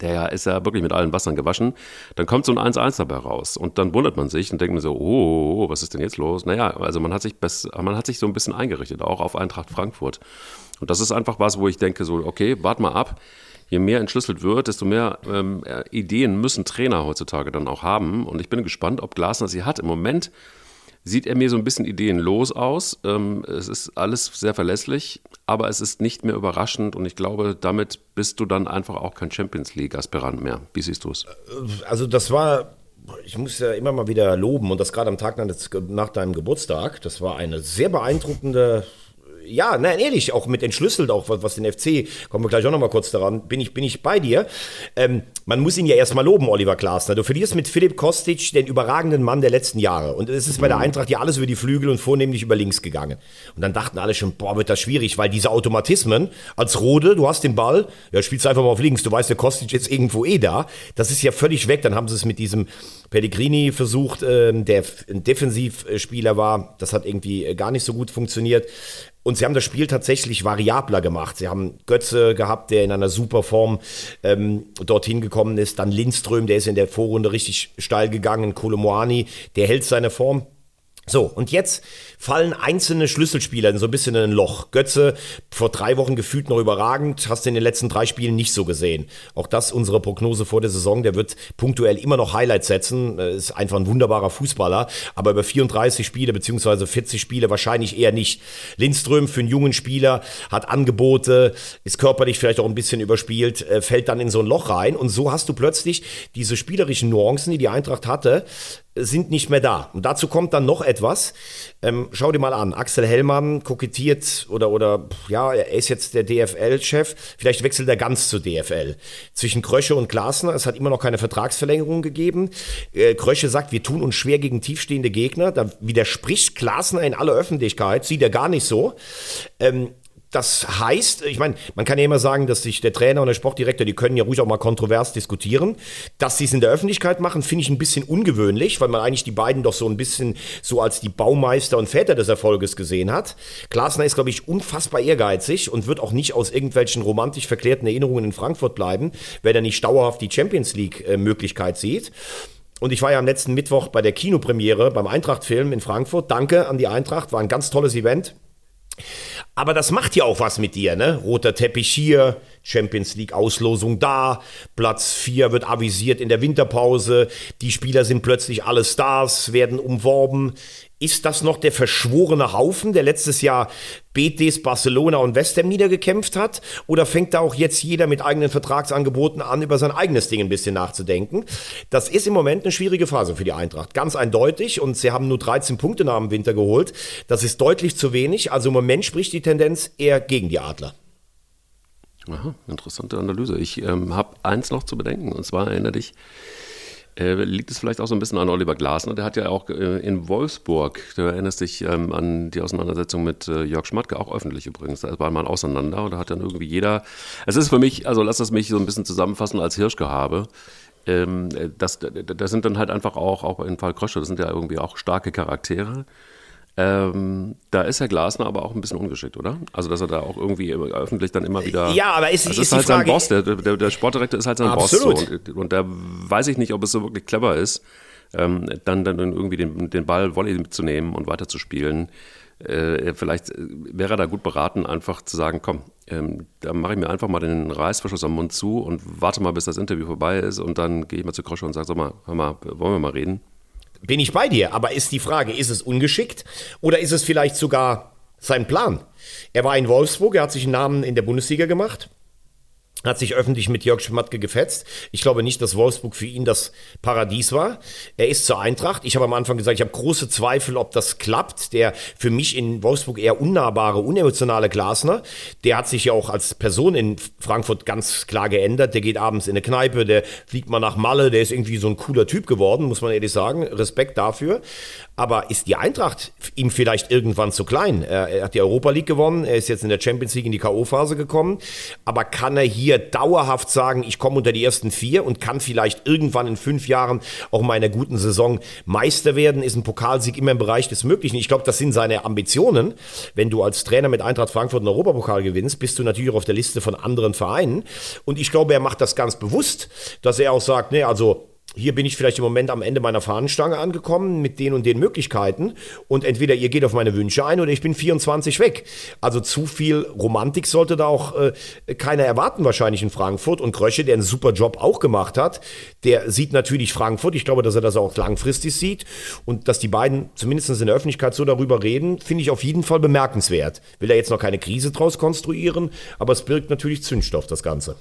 [SPEAKER 2] der ist ja wirklich mit allen Wassern gewaschen, dann kommt so ein 1-1 dabei raus. Und dann wundert man sich und denkt mir so, oh, was ist denn jetzt los? Naja, also man hat sich, bess- man hat sich so ein bisschen eingerichtet, auch auf Eintracht Frankfurt. Und das ist einfach was, wo ich denke so, okay, wart mal ab. Je mehr entschlüsselt wird, desto mehr ähm, äh, Ideen müssen Trainer heutzutage dann auch haben. Und ich bin gespannt, ob Glasner sie hat. Im Moment sieht er mir so ein bisschen ideenlos aus. Ähm, es ist alles sehr verlässlich, aber es ist nicht mehr überraschend und ich glaube, damit bist du dann einfach auch kein Champions League-Aspirant mehr. Wie siehst du es?
[SPEAKER 1] Also das war, ich muss ja immer mal wieder loben und das gerade am Tag nach deinem Geburtstag. Das war eine sehr beeindruckende. Ja, nein, ehrlich, auch mit entschlüsselt, auch was, was den FC, kommen wir gleich auch nochmal kurz daran, bin ich, bin ich bei dir. Ähm, man muss ihn ja erstmal loben, Oliver Glasner. Du verlierst mit Philipp Kostic den überragenden Mann der letzten Jahre. Und es ist bei der Eintracht ja alles über die Flügel und vornehmlich über links gegangen. Und dann dachten alle schon, boah, wird das schwierig, weil diese Automatismen als Rode, du hast den Ball, ja, spielst einfach mal auf links, du weißt, der Kostic ist irgendwo eh da. Das ist ja völlig weg. Dann haben sie es mit diesem Pellegrini versucht, ähm, der ein Defensivspieler war. Das hat irgendwie äh, gar nicht so gut funktioniert. Und sie haben das Spiel tatsächlich variabler gemacht. Sie haben Götze gehabt, der in einer super Form ähm, dorthin gekommen ist. Dann Lindström, der ist in der Vorrunde richtig steil gegangen. Kolomoani, der hält seine Form. So, und jetzt fallen einzelne Schlüsselspieler in so ein bisschen in ein Loch. Götze, vor drei Wochen gefühlt noch überragend, hast du in den letzten drei Spielen nicht so gesehen. Auch das unsere Prognose vor der Saison, der wird punktuell immer noch Highlights setzen, Äh, ist einfach ein wunderbarer Fußballer, aber über 34 Spiele beziehungsweise 40 Spiele wahrscheinlich eher nicht. Lindström für einen jungen Spieler hat Angebote, ist körperlich vielleicht auch ein bisschen überspielt, äh, fällt dann in so ein Loch rein und so hast du plötzlich diese spielerischen Nuancen, die die Eintracht hatte, sind nicht mehr da. Und dazu kommt dann noch etwas. Ähm, schau dir mal an, Axel Hellmann kokettiert oder, oder ja, er ist jetzt der DFL-Chef. Vielleicht wechselt er ganz zur DFL. Zwischen Krösche und Glasner, es hat immer noch keine Vertragsverlängerung gegeben. Äh, Krösche sagt, wir tun uns schwer gegen tiefstehende Gegner. Da widerspricht Glasner in aller Öffentlichkeit, sieht er gar nicht so. Ähm, das heißt, ich meine, man kann ja immer sagen, dass sich der Trainer und der Sportdirektor, die können ja ruhig auch mal kontrovers diskutieren. Dass sie es in der Öffentlichkeit machen, finde ich ein bisschen ungewöhnlich, weil man eigentlich die beiden doch so ein bisschen so als die Baumeister und Väter des Erfolges gesehen hat. Glasner ist, glaube ich, unfassbar ehrgeizig und wird auch nicht aus irgendwelchen romantisch verklärten Erinnerungen in Frankfurt bleiben, wenn er nicht dauerhaft die Champions League-Möglichkeit sieht. Und ich war ja am letzten Mittwoch bei der Kinopremiere beim Eintracht-Film in Frankfurt. Danke an die Eintracht, war ein ganz tolles Event. Aber das macht ja auch was mit dir, ne? Roter Teppich hier, Champions League Auslosung da, Platz 4 wird avisiert in der Winterpause, die Spieler sind plötzlich alle Stars, werden umworben. Ist das noch der verschworene Haufen, der letztes Jahr Betis, Barcelona und West Ham niedergekämpft hat? Oder fängt da auch jetzt jeder mit eigenen Vertragsangeboten an, über sein eigenes Ding ein bisschen nachzudenken? Das ist im Moment eine schwierige Phase für die Eintracht. Ganz eindeutig. Und sie haben nur 13 Punkte nach dem Winter geholt. Das ist deutlich zu wenig. Also im Moment spricht die Tendenz eher gegen die Adler.
[SPEAKER 2] Aha, interessante Analyse. Ich ähm, habe eins noch zu bedenken. Und zwar erinnere dich, äh, liegt es vielleicht auch so ein bisschen an Oliver Glasner? Der hat ja auch äh, in Wolfsburg, du erinnerst dich ähm, an die Auseinandersetzung mit äh, Jörg Schmatke, auch öffentlich übrigens. Da war mal auseinander und da hat dann irgendwie jeder. Es ist für mich, also lass das mich so ein bisschen zusammenfassen als Hirschgehabe. Ähm, das, das sind dann halt einfach auch, auch im Fall Krösche, das sind ja irgendwie auch starke Charaktere. Ähm, da ist Herr Glasner aber auch ein bisschen ungeschickt, oder? Also, dass er da auch irgendwie öffentlich dann immer wieder.
[SPEAKER 1] Ja, aber ist,
[SPEAKER 2] also
[SPEAKER 1] ist,
[SPEAKER 2] ist halt
[SPEAKER 1] Frage,
[SPEAKER 2] sein Boss, der, der, der, Sportdirektor ist halt sein
[SPEAKER 1] Absolut.
[SPEAKER 2] Boss. So. Und, und da weiß ich nicht, ob es so wirklich clever ist, ähm, dann, dann irgendwie den, den Ball Volley mitzunehmen und weiterzuspielen. Äh, vielleicht wäre er da gut beraten, einfach zu sagen, komm, ähm, da mache ich mir einfach mal den Reißverschluss am Mund zu und warte mal, bis das Interview vorbei ist und dann gehe ich mal zu Krosche und sage, sag mal, hör mal, wollen wir mal reden?
[SPEAKER 1] Bin ich bei dir. Aber ist die Frage, ist es ungeschickt oder ist es vielleicht sogar sein Plan? Er war in Wolfsburg, er hat sich einen Namen in der Bundesliga gemacht hat sich öffentlich mit Jörg Schmatke gefetzt. Ich glaube nicht, dass Wolfsburg für ihn das Paradies war. Er ist zur Eintracht. Ich habe am Anfang gesagt, ich habe große Zweifel, ob das klappt. Der für mich in Wolfsburg eher unnahbare, unemotionale Glasner, der hat sich ja auch als Person in Frankfurt ganz klar geändert. Der geht abends in eine Kneipe, der fliegt mal nach Malle, der ist irgendwie so ein cooler Typ geworden, muss man ehrlich sagen. Respekt dafür. Aber ist die Eintracht ihm vielleicht irgendwann zu klein? Er, hat die Europa League gewonnen, er ist jetzt in der Champions League in die K.O.-Phase gekommen. Aber kann er hier dauerhaft sagen, ich komme unter die ersten vier und kann vielleicht irgendwann in fünf Jahren auch in einer guten Saison Meister werden? Ist ein Pokalsieg immer im Bereich des Möglichen? Ich glaube, das sind seine Ambitionen. Wenn du als Trainer mit Eintracht Frankfurt einen Europapokal gewinnst, bist du natürlich auch auf der Liste von anderen Vereinen. Und ich glaube, er macht das ganz bewusst, dass er auch sagt, nee, also hier bin ich vielleicht im Moment am Ende meiner Fahnenstange angekommen mit den und den Möglichkeiten und entweder ihr geht auf meine Wünsche ein oder ich bin 24 weg. Also zu viel Romantik sollte da auch äh, keiner erwarten wahrscheinlich in Frankfurt und Krösche, der einen super Job auch gemacht hat, der sieht natürlich Frankfurt. Ich glaube, dass er das auch langfristig sieht und dass die beiden zumindest in der Öffentlichkeit so darüber reden, finde ich auf jeden Fall bemerkenswert. Will er jetzt noch keine Krise draus konstruieren, aber es birgt natürlich Zündstoff, das Ganze.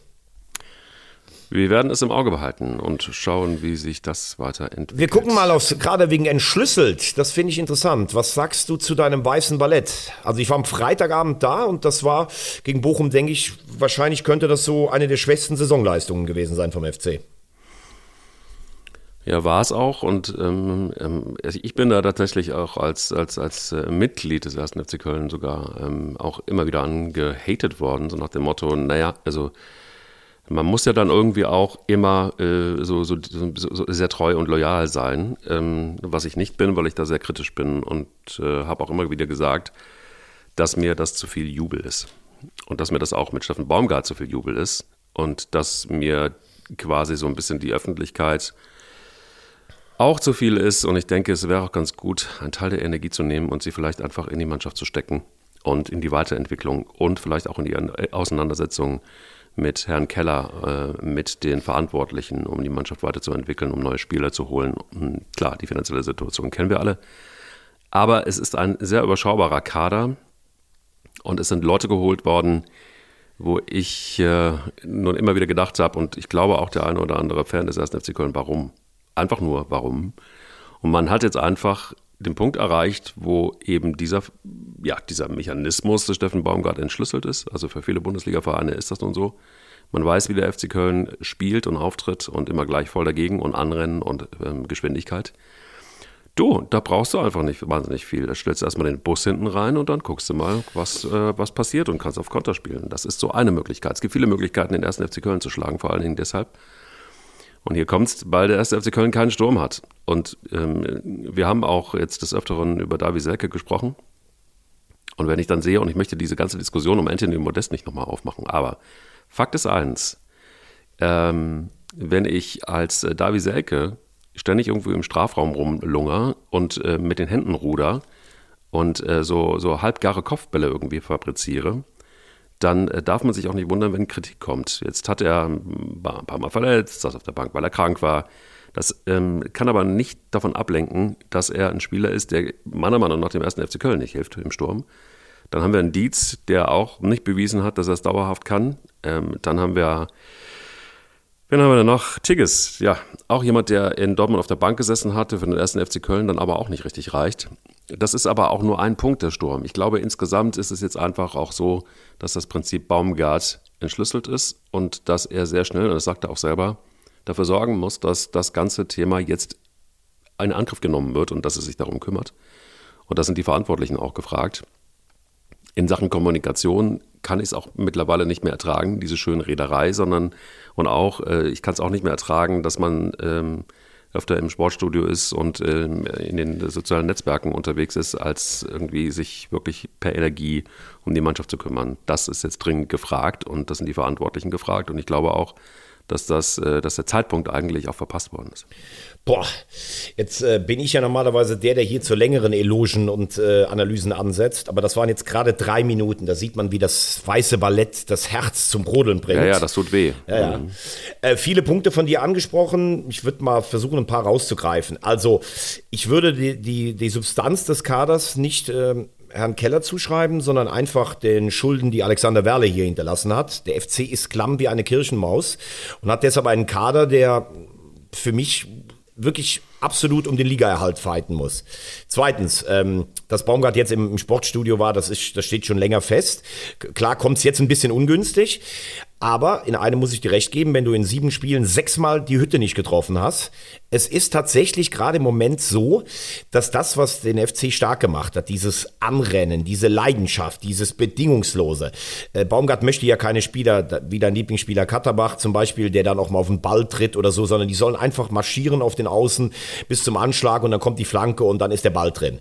[SPEAKER 2] Wir werden es im Auge behalten und schauen, wie sich das weiterentwickelt.
[SPEAKER 1] Wir gucken mal aufs, gerade wegen entschlüsselt, das finde ich interessant. Was sagst du zu deinem weißen Ballett? Also ich war am Freitagabend da und das war gegen Bochum, denke ich, wahrscheinlich könnte das so eine der schwächsten Saisonleistungen gewesen sein vom FC.
[SPEAKER 2] Ja, war es auch. Und ähm, ähm, ich bin da tatsächlich auch als, als, als äh, Mitglied des ersten FC Köln sogar ähm, auch immer wieder angehatet worden, so nach dem Motto, naja, also man muss ja dann irgendwie auch immer äh, so, so, so, so, sehr treu und loyal sein, ähm, was ich nicht bin, weil ich da sehr kritisch bin und äh, habe auch immer wieder gesagt, dass mir das zu viel Jubel ist. Und dass mir das auch mit Steffen Baumgart zu viel Jubel ist und dass mir quasi so ein bisschen die Öffentlichkeit auch zu viel ist. Und ich denke, es wäre auch ganz gut, einen Teil der Energie zu nehmen und sie vielleicht einfach in die Mannschaft zu stecken und in die Weiterentwicklung und vielleicht auch in die Auseinandersetzung mit Herrn Keller, äh, mit den Verantwortlichen, um die Mannschaft weiterzuentwickeln, um neue Spieler zu holen. Hm, klar, die finanzielle Situation kennen wir alle. Aber es ist ein sehr überschaubarer Kader und es sind Leute geholt worden, wo ich äh, nun immer wieder gedacht habe und ich glaube auch der eine oder andere Fan des 1. FC Köln, warum? Einfach nur, warum? Und man hat jetzt einfach den Punkt erreicht, wo eben dieser, ja, dieser Mechanismus des Steffen Baumgart entschlüsselt ist. Also für viele Bundesliga-Vereine ist das nun so. Man weiß, wie der FC Köln spielt und auftritt und immer gleich voll dagegen und Anrennen und ähm, Geschwindigkeit. Du, da brauchst du einfach nicht wahnsinnig viel. Da stellst du erstmal den Bus hinten rein und dann guckst du mal, was, äh, was passiert und kannst auf Konter spielen. Das ist so eine Möglichkeit. Es gibt viele Möglichkeiten, den ersten FC Köln zu schlagen, vor allen Dingen deshalb, und hier kommt es, weil der erste FC Köln keinen Sturm hat. Und ähm, wir haben auch jetzt des Öfteren über Davi Selke gesprochen. Und wenn ich dann sehe, und ich möchte diese ganze Diskussion um Anthony Modest nicht nochmal aufmachen, aber Fakt ist eins, ähm, wenn ich als äh, Davi Selke ständig irgendwo im Strafraum rumlunger und äh, mit den Händen ruder und äh, so, so halbgare Kopfbälle irgendwie fabriziere, dann äh, darf man sich auch nicht wundern, wenn Kritik kommt. Jetzt hat er ein paar Mal verletzt, saß auf der Bank, weil er krank war. Das ähm, kann aber nicht davon ablenken, dass er ein Spieler ist, der meiner Meinung nach dem ersten FC Köln nicht hilft im Sturm. Dann haben wir einen Dietz, der auch nicht bewiesen hat, dass er es dauerhaft kann. Ähm, dann haben wir, wen haben wir denn noch? Tigges, ja, auch jemand, der in Dortmund auf der Bank gesessen hatte, für den ersten FC Köln dann aber auch nicht richtig reicht. Das ist aber auch nur ein Punkt der Sturm. Ich glaube, insgesamt ist es jetzt einfach auch so, dass das Prinzip Baumgart entschlüsselt ist und dass er sehr schnell, und das sagt er auch selber, dafür sorgen muss, dass das ganze Thema jetzt in Angriff genommen wird und dass er sich darum kümmert. Und da sind die Verantwortlichen auch gefragt in Sachen Kommunikation kann ich es auch mittlerweile nicht mehr ertragen, diese schöne Rederei, sondern und auch, äh, ich kann es auch nicht mehr ertragen, dass man ähm, öfter im Sportstudio ist und ähm, in den sozialen Netzwerken unterwegs ist, als irgendwie sich wirklich per Energie um die Mannschaft zu kümmern. Das ist jetzt dringend gefragt und das sind die Verantwortlichen gefragt. Und ich glaube auch, dass, das, äh, dass der Zeitpunkt eigentlich auch verpasst worden ist.
[SPEAKER 1] Boah, jetzt äh, bin ich ja normalerweise der, der hier zu längeren Elogen und äh, Analysen ansetzt, aber das waren jetzt gerade drei Minuten. Da sieht man, wie das weiße Ballett das Herz zum Brodeln bringt.
[SPEAKER 2] Ja, ja, das tut weh.
[SPEAKER 1] Ja, ja. Mhm. Äh, viele Punkte von dir angesprochen. Ich würde mal versuchen, ein paar rauszugreifen. Also, ich würde die, die, die Substanz des Kaders nicht ähm, Herrn Keller zuschreiben, sondern einfach den Schulden, die Alexander Werle hier hinterlassen hat. Der FC ist klamm wie eine Kirchenmaus und hat deshalb einen Kader, der für mich wirklich absolut um den Ligaerhalt fighten muss. Zweitens, ähm, dass Baumgart jetzt im, im, Sportstudio war, das, ist, das steht schon länger fest. Klar kommt es jetzt ein bisschen ungünstig, aber in einem muss ich dir recht geben, wenn du in sieben Spielen sechsmal die Hütte nicht getroffen hast. Es ist tatsächlich gerade im Moment so, dass das, was den FC stark gemacht hat, dieses Anrennen, diese Leidenschaft, dieses Bedingungslose. Äh, Baumgart möchte ja keine Spieler, wie dein Lieblingsspieler Katterbach zum Beispiel, der dann auch mal auf den Ball tritt oder so, sondern die sollen einfach marschieren auf den Außen bis zum Anschlag und dann kommt die Flanke und dann ist der Ball drin.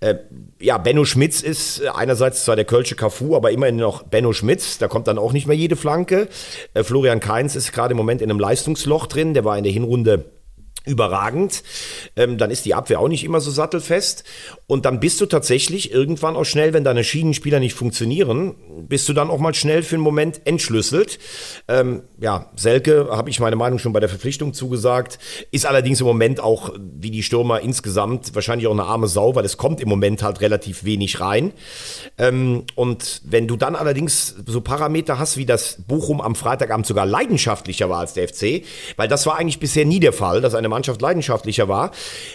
[SPEAKER 1] Äh, ja, Benno Schmitz ist einerseits zwar der Kölsche Cafu, aber immerhin noch Benno Schmitz, da kommt dann auch nicht mehr jede Flanke. Äh, Florian Kainz ist gerade im Moment in einem Leistungsloch drin. Der war in der Hinrunde überragend. Ähm, dann ist die Abwehr auch nicht immer so sattelfest. Und dann bist du tatsächlich irgendwann auch schnell, wenn deine Schienenspieler nicht funktionieren, bist du dann auch mal schnell für einen Moment entschlüsselt. Ähm, ja, Selke, habe ich meine Meinung schon bei der Verpflichtung zugesagt, ist allerdings im Moment auch, wie die Stürmer insgesamt, wahrscheinlich auch eine arme Sau, weil es kommt im Moment halt relativ wenig rein. Ähm, und wenn du dann allerdings so Parameter hast, wie das Bochum am Freitagabend sogar leidenschaftlicher war als der FC, weil das war eigentlich bisher nie der Fall, dass eine Mannschaft leidenschaftlicher war,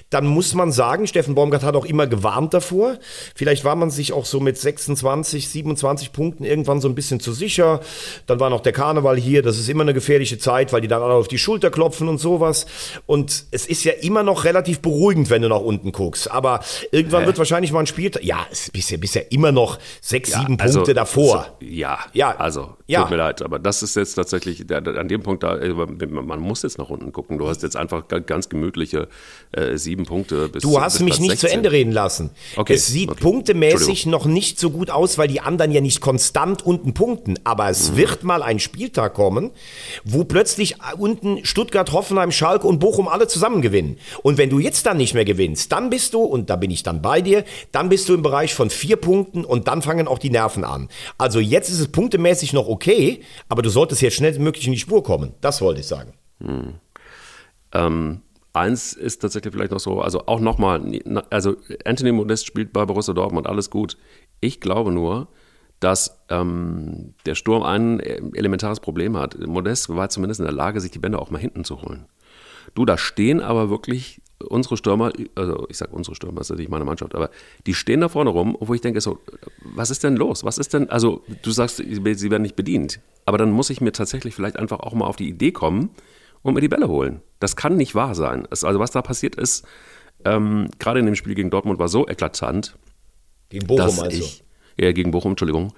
[SPEAKER 1] dann muss man sagen, Steffen Baumgart hat auch immer gewarnt davor. Vielleicht war man sich auch so mit 26, 27 Punkten irgendwann so ein bisschen zu sicher. Dann war noch der Karneval hier, das ist immer eine gefährliche Zeit, weil die dann alle auf die Schulter klopfen und sowas. Und es ist ja immer noch relativ beruhigend, wenn du nach unten guckst. Aber irgendwann äh. wird wahrscheinlich mal ein Spiel. Ja, es ist bisher, bisher immer noch sechs, ja, sieben also, Punkte davor.
[SPEAKER 2] So, ja, ja, also ja. tut mir leid, aber das ist jetzt tatsächlich an dem Punkt da, man muss jetzt nach unten gucken. Du hast jetzt einfach ganz gemütliche äh, sieben Punkte.
[SPEAKER 1] Bis, du hast bis mich Platz nicht 16. zu Ende reden lassen. Okay, es sieht okay. punktemäßig noch nicht so gut aus, weil die anderen ja nicht konstant unten punkten. Aber es mhm. wird mal ein Spieltag kommen, wo plötzlich unten Stuttgart, Hoffenheim, Schalke und Bochum alle zusammen gewinnen. Und wenn du jetzt dann nicht mehr gewinnst, dann bist du, und da bin ich dann bei dir, dann bist du im Bereich von vier Punkten und dann fangen auch die Nerven an. Also jetzt ist es punktemäßig noch okay, aber du solltest jetzt schnellstmöglich in die Spur kommen. Das wollte ich sagen.
[SPEAKER 2] Mhm. Ähm, Eins ist tatsächlich vielleicht noch so, also auch nochmal, also Anthony Modest spielt bei Borussia Dortmund, alles gut. Ich glaube nur, dass ähm, der Sturm ein elementares Problem hat. Modest war zumindest in der Lage, sich die Bänder auch mal hinten zu holen. Du, da stehen aber wirklich unsere Stürmer, also ich sage unsere Stürmer, das ist natürlich meine Mannschaft, aber die stehen da vorne rum, wo ich denke so, was ist denn los? Was ist denn, also du sagst, sie werden nicht bedient, aber dann muss ich mir tatsächlich vielleicht einfach auch mal auf die Idee kommen, und mir die Bälle holen. Das kann nicht wahr sein. Es, also was da passiert ist, ähm, gerade in dem Spiel gegen Dortmund war so eklatant.
[SPEAKER 1] Gegen Bochum dass also.
[SPEAKER 2] Ich, ja, gegen Bochum, Entschuldigung.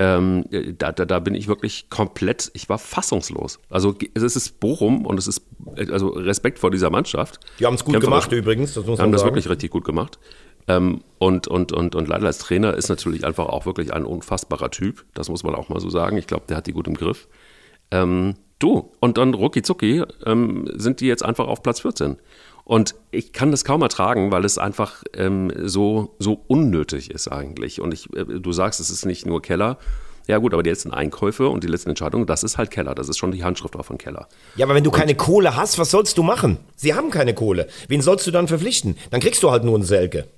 [SPEAKER 2] Ähm, da, da, da bin ich wirklich komplett, ich war fassungslos. Also es ist Bochum und es ist also Respekt vor dieser Mannschaft.
[SPEAKER 1] Die haben es gut gemacht übrigens,
[SPEAKER 2] das muss man haben sagen. das wirklich richtig gut gemacht. Ähm, und, und, und, und leider als Trainer ist natürlich einfach auch wirklich ein unfassbarer Typ. Das muss man auch mal so sagen. Ich glaube, der hat die gut im Griff. Ähm, Du, und dann rucki zucki ähm, sind die jetzt einfach auf Platz 14. Und ich kann das kaum ertragen, weil es einfach ähm, so, so unnötig ist eigentlich. Und ich, äh, du sagst, es ist nicht nur Keller. Ja gut, aber die letzten Einkäufe und die letzten Entscheidungen, das ist halt Keller. Das ist schon die Handschrift auch von Keller.
[SPEAKER 1] Ja, aber wenn du keine Kohle hast, was sollst du machen? Sie haben keine Kohle. Wen sollst du dann verpflichten? Dann kriegst du halt nur einen Selke.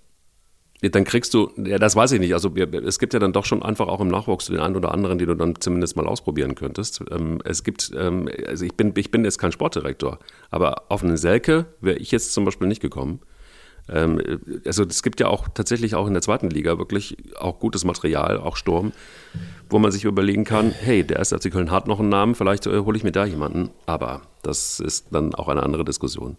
[SPEAKER 2] Dann kriegst du, ja, das weiß ich nicht. Also es gibt ja dann doch schon einfach auch im Nachwuchs den einen oder anderen, die du dann zumindest mal ausprobieren könntest. Ähm, es gibt, ähm, also ich bin, ich bin jetzt kein Sportdirektor, aber auf einen Selke wäre ich jetzt zum Beispiel nicht gekommen. Ähm, also es gibt ja auch tatsächlich auch in der zweiten Liga wirklich auch gutes Material, auch Sturm, wo man sich überlegen kann, hey, der erste FC Köln hat noch einen Namen, vielleicht äh, hole ich mir da jemanden. Aber das ist dann auch eine andere Diskussion.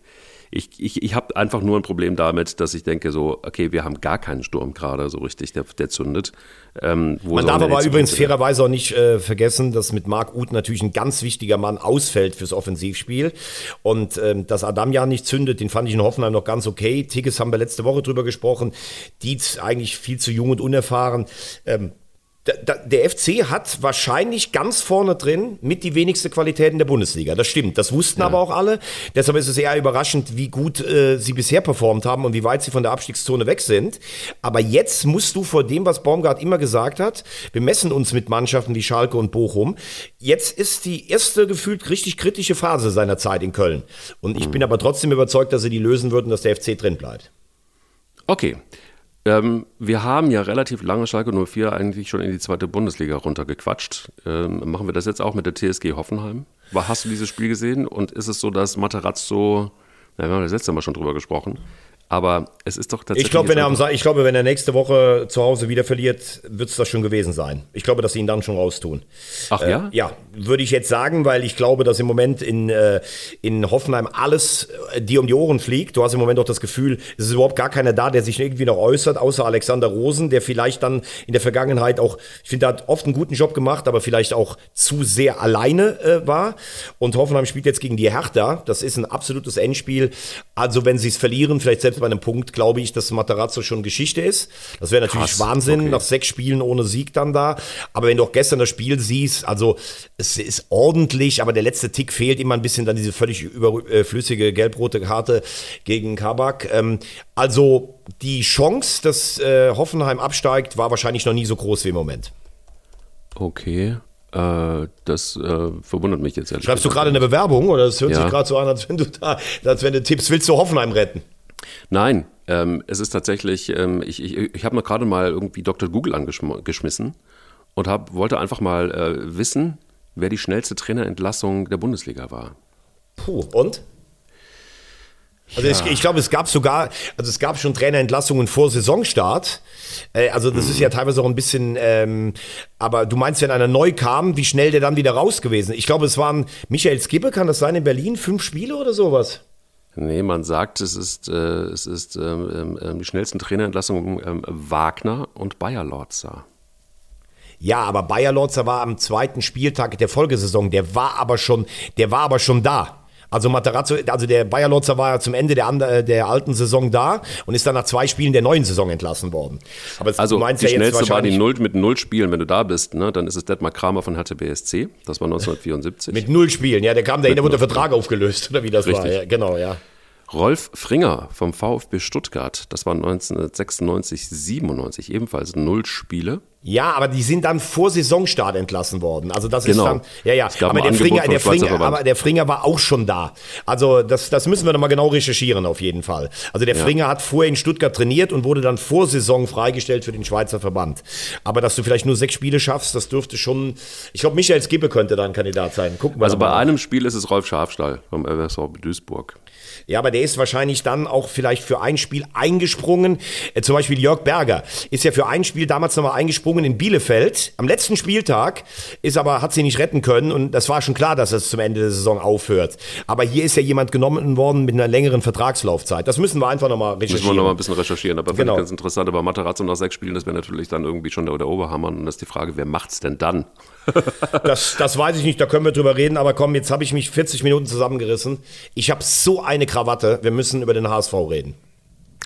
[SPEAKER 2] Ich, ich, ich habe einfach nur ein Problem damit, dass ich denke so, okay, wir haben gar keinen Sturm gerade so richtig, der, der zündet. Ähm,
[SPEAKER 1] Man darf aber übrigens fairerweise auch nicht äh, vergessen, dass mit Marc Uth natürlich ein ganz wichtiger Mann ausfällt fürs Offensivspiel. Und ähm, dass Adam ja nicht zündet, den fand ich in Hoffenheim noch ganz okay. Tigges haben wir letzte Woche drüber gesprochen. Dietz eigentlich viel zu jung und unerfahren. Ähm, der FC hat wahrscheinlich ganz vorne drin mit die wenigste Qualität in der Bundesliga. Das stimmt. Das wussten aber auch alle. Deshalb ist es eher überraschend, wie gut äh, sie bisher performt haben und wie weit sie von der Abstiegszone weg sind. Aber jetzt musst du vor dem, was Baumgart immer gesagt hat, wir messen uns mit Mannschaften wie Schalke und Bochum. Jetzt ist die erste gefühlt richtig kritische Phase seiner Zeit in Köln. Und ich bin aber trotzdem überzeugt, dass sie die lösen würden, dass der FC drin bleibt.
[SPEAKER 2] Okay. Ähm, wir haben ja relativ lange Schalke 04 eigentlich schon in die zweite Bundesliga runtergequatscht. Ähm, machen wir das jetzt auch mit der TSG Hoffenheim? War, hast du dieses Spiel gesehen? Und ist es so, dass Materazzo, na, wir haben das letzte Mal schon drüber gesprochen, aber es ist doch tatsächlich.
[SPEAKER 1] Ich glaube, wenn er am
[SPEAKER 2] einfach-
[SPEAKER 1] Sa- ich glaube, wenn er nächste Woche zu Hause wieder verliert, wird es das schon gewesen sein. Ich glaube, dass sie ihn dann schon raustun.
[SPEAKER 2] Ach ja?
[SPEAKER 1] Ja, würde ich jetzt sagen, weil ich glaube, dass im Moment in, äh, in Hoffenheim alles äh, dir um die Ohren fliegt. Du hast im Moment auch das Gefühl, es ist überhaupt gar keiner da, der sich irgendwie noch äußert, außer Alexander Rosen, der vielleicht dann in der Vergangenheit auch, ich finde, hat oft einen guten Job gemacht, aber vielleicht auch zu sehr alleine äh, war. Und Hoffenheim spielt jetzt gegen die Hertha. Das ist ein absolutes Endspiel. Also wenn sie es verlieren, vielleicht selbst bei einem Punkt, glaube ich, dass Materazzo schon Geschichte ist. Das wäre natürlich
[SPEAKER 2] Krass,
[SPEAKER 1] Wahnsinn,
[SPEAKER 2] okay.
[SPEAKER 1] nach sechs Spielen ohne Sieg dann da. Aber wenn du auch gestern das Spiel siehst, also es ist ordentlich, aber der letzte Tick fehlt immer ein bisschen dann diese völlig überflüssige gelb-rote Karte gegen Kabak. Ähm, also die Chance, dass äh, Hoffenheim absteigt, war wahrscheinlich noch nie so groß wie im Moment.
[SPEAKER 2] Okay. Äh, das äh, verwundert mich jetzt ehrlich
[SPEAKER 1] Schreibst du gerade eine Bewerbung oder es hört
[SPEAKER 2] Ja.
[SPEAKER 1] sich gerade so an, als wenn du da, als wenn du tippst, willst du Hoffenheim retten?
[SPEAKER 2] Nein, ähm, es ist tatsächlich, ähm, ich, ich, ich habe mir gerade mal irgendwie Dr. Google angeschmissen und hab, wollte einfach mal äh, wissen, wer die schnellste Trainerentlassung der Bundesliga war.
[SPEAKER 1] Puh, und? Also ich, ich glaube, es gab sogar, also es gab schon Trainerentlassungen vor Saisonstart. Äh, also das ist ja teilweise auch ein bisschen, ähm, aber du meinst, wenn einer neu kam, wie schnell der dann wieder raus gewesen? Ich glaube, es waren Michael Skibbe, kann das sein, in Berlin, fünf Spiele oder sowas?
[SPEAKER 2] Nee, man sagt, es ist, äh, es ist ähm, ähm, die schnellsten Trainerentlassungen ähm, Wagner und Bayer Lorzer.
[SPEAKER 1] Ja, aber Bayer Lorzer war am zweiten Spieltag der Folgesaison, der war aber schon, der war aber schon da. Also Materazzo, also der Bayer Lorzer war ja zum Ende der, der alten Saison da und ist dann nach zwei Spielen der neuen Saison entlassen worden. Aber
[SPEAKER 2] Also
[SPEAKER 1] du meinst
[SPEAKER 2] die
[SPEAKER 1] ja
[SPEAKER 2] schnellste war die Null mit Null Spielen, wenn du da bist, ne, dann ist es Detmar Kramer von Hertha BSC, das war 1974.
[SPEAKER 1] mit null Spielen. Ja, der kam dahin, da wurde der Vertrag aufgelöst oder wie das war.
[SPEAKER 2] Richtig.
[SPEAKER 1] Ja, genau, ja.
[SPEAKER 2] Rolf Fringer vom VfB Stuttgart, das war 1996, 97, ebenfalls null Spiele.
[SPEAKER 1] Ja, aber die sind dann vor Saisonstart entlassen worden. Also das
[SPEAKER 2] Genau.
[SPEAKER 1] ist dann, ja, ja. Aber der Fringer, der Fringer, aber der Fringer war auch schon da. Also das, das müssen wir noch mal genau recherchieren auf jeden Fall. Also der Fringer hat vorher in Stuttgart trainiert und wurde dann vor Saison freigestellt für den Schweizer Verband. Aber dass du vielleicht nur sechs Spiele schaffst, das dürfte schon. Ich glaube, Michael Skibbe könnte da ein Kandidat sein. Gucken wir
[SPEAKER 2] Also bei
[SPEAKER 1] mal.
[SPEAKER 2] einem Spiel ist es Rolf Schafstall vom RSV Duisburg.
[SPEAKER 1] Ja, aber der ist wahrscheinlich dann auch vielleicht für ein Spiel eingesprungen. Äh, zum Beispiel Jörg Berger ist ja für ein Spiel damals nochmal eingesprungen in Bielefeld. Am letzten Spieltag ist aber, hat sie nicht retten können und das war schon klar, dass es zum Ende der Saison aufhört. Aber hier ist ja jemand genommen worden mit einer längeren Vertragslaufzeit. Das müssen wir einfach nochmal
[SPEAKER 2] Müssen wir
[SPEAKER 1] recherchieren.
[SPEAKER 2] noch mal ein bisschen recherchieren, aber finde
[SPEAKER 1] Genau.
[SPEAKER 2] ich ganz interessant. Aber Materazzo nach sechs Spielen, das wäre natürlich dann irgendwie schon der, der Oberhammer. Und das ist die Frage, wer macht's denn dann?
[SPEAKER 1] Das, das weiß ich nicht, da können wir drüber reden, aber komm, jetzt habe ich mich 40 Minuten zusammengerissen. Ich habe so eine Krawatte, wir müssen über den HSV reden.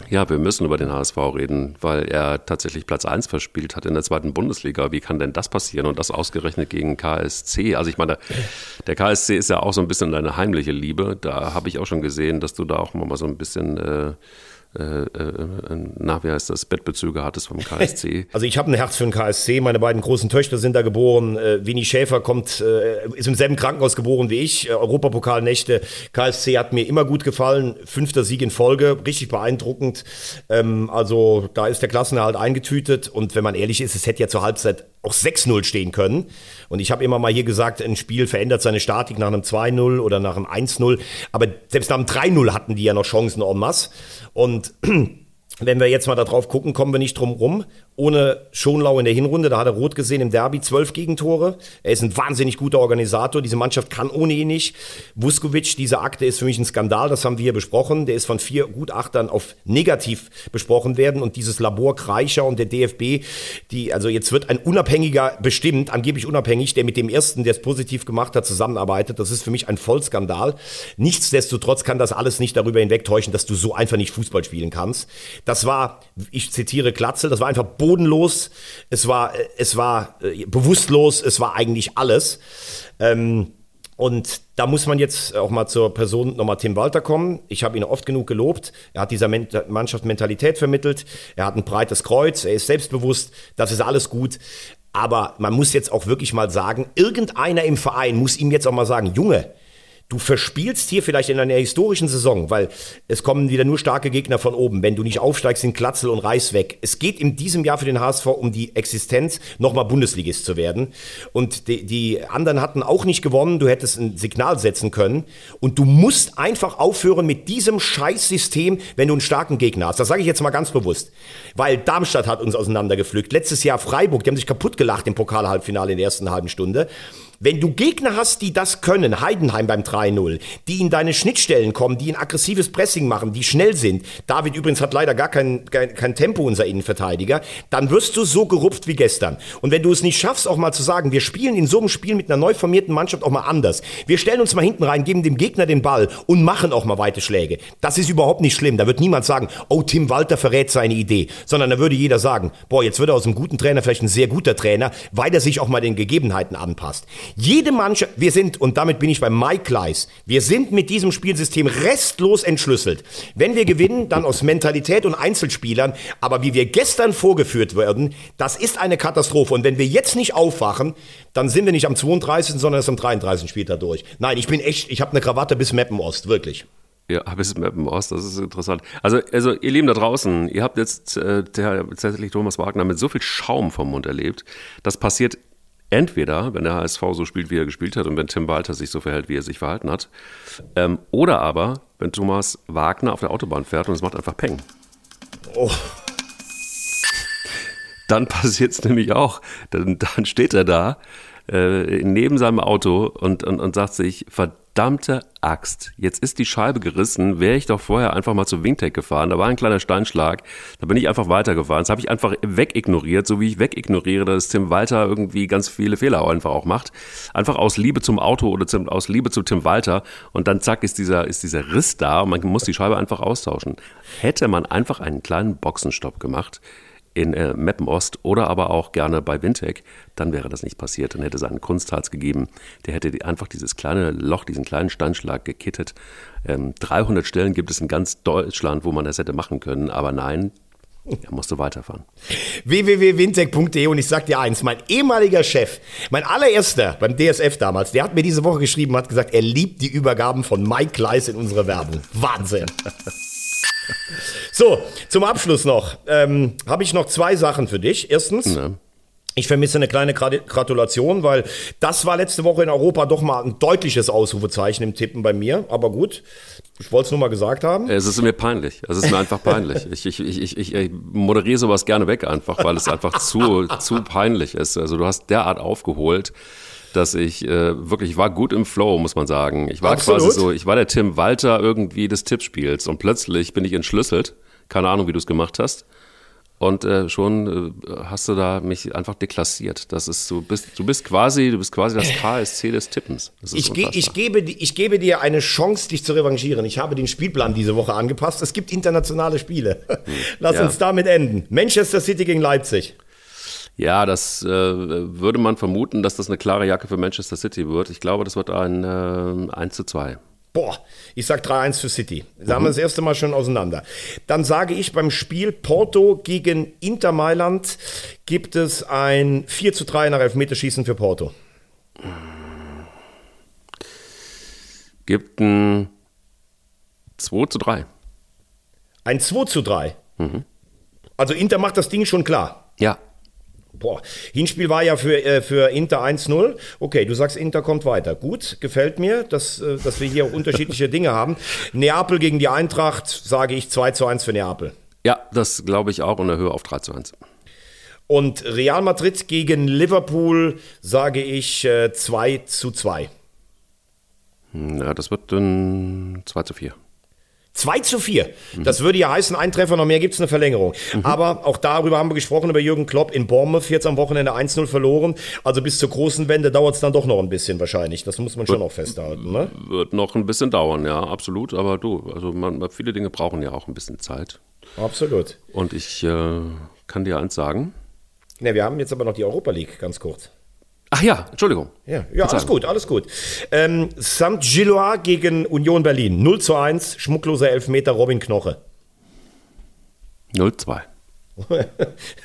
[SPEAKER 2] Ja, wir müssen über den HSV reden, weil er tatsächlich Platz 1 verspielt hat in der zweiten Bundesliga. Wie kann denn das passieren? Und das ausgerechnet gegen KSC. Also ich meine, der KSC ist ja auch so ein bisschen deine heimliche Liebe. Da habe ich auch schon gesehen, dass du da auch mal so ein bisschen äh, äh, äh, na, wie heißt das, Bettbezüge hattest vom KSC.
[SPEAKER 1] Also ich habe ein Herz für den KSC. Meine beiden großen Töchter sind da geboren. Äh, Winnie Schäfer kommt, äh, ist im selben Krankenhaus geboren wie ich. Äh, Europapokalnächte. KSC hat mir immer gut gefallen. Fünfter Sieg in Folge, richtig beeindruckend. Ähm, also da ist der Klassenerhalt eingetütet. Und wenn man ehrlich ist, es hätte ja zur Halbzeit auch 6-0 stehen können. Und ich habe immer mal hier gesagt, ein Spiel verändert seine Statik nach einem 2-0 oder nach einem 1-0. Aber selbst nach einem 3-0 hatten die ja noch Chancen en masse. Und Und wenn wir jetzt mal darauf gucken, kommen wir nicht drum rum. Ohne Schonlau in der Hinrunde, da hat er rot gesehen im Derby, zwölf Gegentore. Er ist ein wahnsinnig guter Organisator. Diese Mannschaft kann ohne ihn nicht. Vuskovic, diese Akte ist für mich ein Skandal, das haben wir hier besprochen. Der ist von vier Gutachtern auf negativ besprochen werden. Und dieses Labor Kreischer und der DFB, die, also jetzt wird ein Unabhängiger bestimmt, angeblich unabhängig, der mit dem ersten, der es positiv gemacht hat, zusammenarbeitet. Das ist für mich ein Vollskandal. Nichtsdestotrotz kann das alles nicht darüber hinwegtäuschen, dass du so einfach nicht Fußball spielen kannst. Das war, ich zitiere Glatzel, das war einfach bodenlos, es war, es war äh, bewusstlos, es war eigentlich alles. Ähm, und da muss man jetzt auch mal zur Person nochmal Tim Walter kommen. Ich habe ihn oft genug gelobt. Er hat dieser Mannschaft Mentalität vermittelt. Er hat ein breites Kreuz. Er ist selbstbewusst. Das ist alles gut. Aber man muss jetzt auch wirklich mal sagen, irgendeiner im Verein muss ihm jetzt auch mal sagen, Junge, Du verspielst hier vielleicht in einer historischen Saison, weil es kommen wieder nur starke Gegner von oben. Wenn du nicht aufsteigst, sind Klatzel und Reis weg. Es geht in diesem Jahr für den HSV um die Existenz, nochmal Bundesligist zu werden. Und die, die anderen hatten auch nicht gewonnen. Du hättest ein Signal setzen können. Und du musst einfach aufhören mit diesem Scheißsystem, wenn du einen starken Gegner hast. Das sage ich jetzt mal ganz bewusst. Weil Darmstadt hat uns auseinandergepflückt. Letztes Jahr Freiburg, die haben sich kaputt gelacht im Pokalhalbfinale in der ersten halben Stunde. Wenn du Gegner hast, die das können, Heidenheim beim 3-0, die in deine Schnittstellen kommen, die ein aggressives Pressing machen, die schnell sind, David übrigens hat leider gar kein, kein, kein Tempo, unser Innenverteidiger, dann wirst du so gerupft wie gestern. Und wenn du es nicht schaffst, auch mal zu sagen, wir spielen in so einem Spiel mit einer neu formierten Mannschaft auch mal anders. Wir stellen uns mal hinten rein, geben dem Gegner den Ball und machen auch mal weite Schläge. Das ist überhaupt nicht schlimm. Da wird niemand sagen, oh, Tim Walter verrät seine Idee, sondern da würde jeder sagen, boah, jetzt wird er aus einem guten Trainer vielleicht ein sehr guter Trainer, weil er sich auch mal den Gegebenheiten anpasst. Jede Mannschaft, wir sind, und damit bin ich bei Mike Kleiss, wir sind mit diesem Spielsystem restlos entschlüsselt. Wenn wir gewinnen, dann aus Mentalität und Einzelspielern, aber wie wir gestern vorgeführt werden, das ist eine Katastrophe. Und wenn wir jetzt nicht aufwachen, dann sind wir nicht am 32., sondern erst am 33. Spieltag durch. Nein, ich bin echt, ich habe eine Krawatte bis Meppen-Ost, wirklich.
[SPEAKER 2] Ja, bis Meppen-Ost, das ist interessant. Also, also, ihr Lieben da draußen, ihr habt jetzt äh, tatsächlich Thomas Wagner mit so viel Schaum vom Mund erlebt. Das passiert entweder, wenn der HSV so spielt, wie er gespielt hat und wenn Tim Walter sich so verhält, wie er sich verhalten hat, ähm, oder aber, wenn Thomas Wagner auf der Autobahn fährt und es macht einfach Peng. Oh. Dann passiert es nämlich auch. Dann, dann steht er da äh, neben seinem Auto und, und, und sagt sich, verdammt, verdammte Axt. Jetzt ist die Scheibe gerissen. Wäre ich doch vorher einfach mal zu Wingtech gefahren. Da war ein kleiner Steinschlag. Da bin ich einfach weitergefahren. Das habe ich einfach wegignoriert, so wie ich wegignoriere, dass Tim Walter irgendwie ganz viele Fehler einfach auch macht. Einfach aus Liebe zum Auto oder zum, aus Liebe zu Tim Walter. Und dann zack ist dieser, ist dieser Riss da und man muss die Scheibe einfach austauschen. Hätte man einfach einen kleinen Boxenstopp gemacht, in äh, Meppen Ost oder aber auch gerne bei Wintec, dann wäre das nicht passiert. Dann hätte es einen Kunstharz gegeben, der hätte einfach dieses kleine Loch, diesen kleinen Steinschlag gekittet. Ähm, 300 Stellen gibt es in ganz Deutschland, wo man das hätte machen können, aber nein, er musste weiterfahren.
[SPEAKER 1] www.wintec.de und ich sag dir eins, mein ehemaliger Chef, mein allererster beim DSF damals, der hat mir diese Woche geschrieben, hat gesagt, er liebt die Übergaben von Mike Kleiss in unsere Werbung. Wahnsinn. So, zum Abschluss noch. Ähm, Habe ich noch zwei Sachen für dich. Erstens. Ja. Ich vermisse eine kleine Gratulation, weil das war letzte Woche in Europa doch mal ein deutliches Ausrufezeichen im Tippen bei mir. Aber gut, ich wollte es nur mal gesagt haben.
[SPEAKER 2] Es ist mir peinlich. Es ist mir einfach peinlich. Ich, ich, ich, ich, ich moderiere sowas gerne weg einfach, weil es einfach zu, zu peinlich ist. Also du hast derart aufgeholt dass ich äh, wirklich, ich war gut im Flow, muss man sagen. Ich war Absolut. quasi so, ich war der Tim Walter irgendwie des Tippspiels und plötzlich bin ich entschlüsselt. Keine Ahnung, wie du es gemacht hast. Und äh, schon äh, hast du da mich einfach deklassiert. Das ist, du bist, du bist quasi, du bist quasi das KSC des Tippens.
[SPEAKER 1] Ich, ge ich, gebe, ich gebe dir eine Chance, dich zu revanchieren. Ich habe den Spielplan diese Woche angepasst. Es gibt internationale Spiele. Hm. Lass ja. uns damit enden. Manchester City gegen Leipzig.
[SPEAKER 2] Ja, das äh, würde man vermuten, dass das eine klare Jacke für Manchester City wird. Ich glaube, das wird ein äh, 1 zu 2.
[SPEAKER 1] Boah, ich sag 3-1 für City. Da haben wir das erste Mal schon auseinander. Dann sage ich beim Spiel Porto gegen Inter Mailand gibt es ein 4 zu 3 nach Elfmeterschießen für Porto.
[SPEAKER 2] Gibt ein 2 zu 3.
[SPEAKER 1] Ein 2 zu 3. Also Inter macht das Ding schon klar.
[SPEAKER 2] Ja.
[SPEAKER 1] Boah, Hinspiel war ja für, äh, für Inter 1-0. Okay, du sagst, Inter kommt weiter. Gut, gefällt mir, dass, äh, dass wir hier auch unterschiedliche Dinge haben. Neapel gegen die Eintracht, sage ich 2 zu 1 für Neapel.
[SPEAKER 2] Ja, das glaube ich auch und erhöhe auf 3 zu 1.
[SPEAKER 1] Und Real Madrid gegen Liverpool, sage ich äh, 2 zu 2.
[SPEAKER 2] Ja, das wird dann 2 zu 4.
[SPEAKER 1] 2 zu 4. Das würde ja heißen, ein Treffer, noch mehr gibt es eine Verlängerung. Aber auch darüber haben wir gesprochen, über Jürgen Klopp in Bournemouth, jetzt am Wochenende 1-0 verloren. Also bis zur großen Wende dauert es dann doch noch ein bisschen wahrscheinlich. Das muss man schon auch festhalten. Ne?
[SPEAKER 2] Wird noch ein bisschen dauern, ja, absolut. Aber du, also man, viele Dinge brauchen ja auch ein bisschen Zeit.
[SPEAKER 1] Absolut.
[SPEAKER 2] Und ich äh, kann dir eins sagen.
[SPEAKER 1] Ne, wir haben jetzt aber noch die Europa League, ganz kurz.
[SPEAKER 2] Ach ja, Entschuldigung.
[SPEAKER 1] Ja, ja alles gut, alles gut. Ähm, St. Gillois gegen Union Berlin. 0 zu 1, schmuckloser Elfmeter, Robin Knoche.
[SPEAKER 2] 0-2.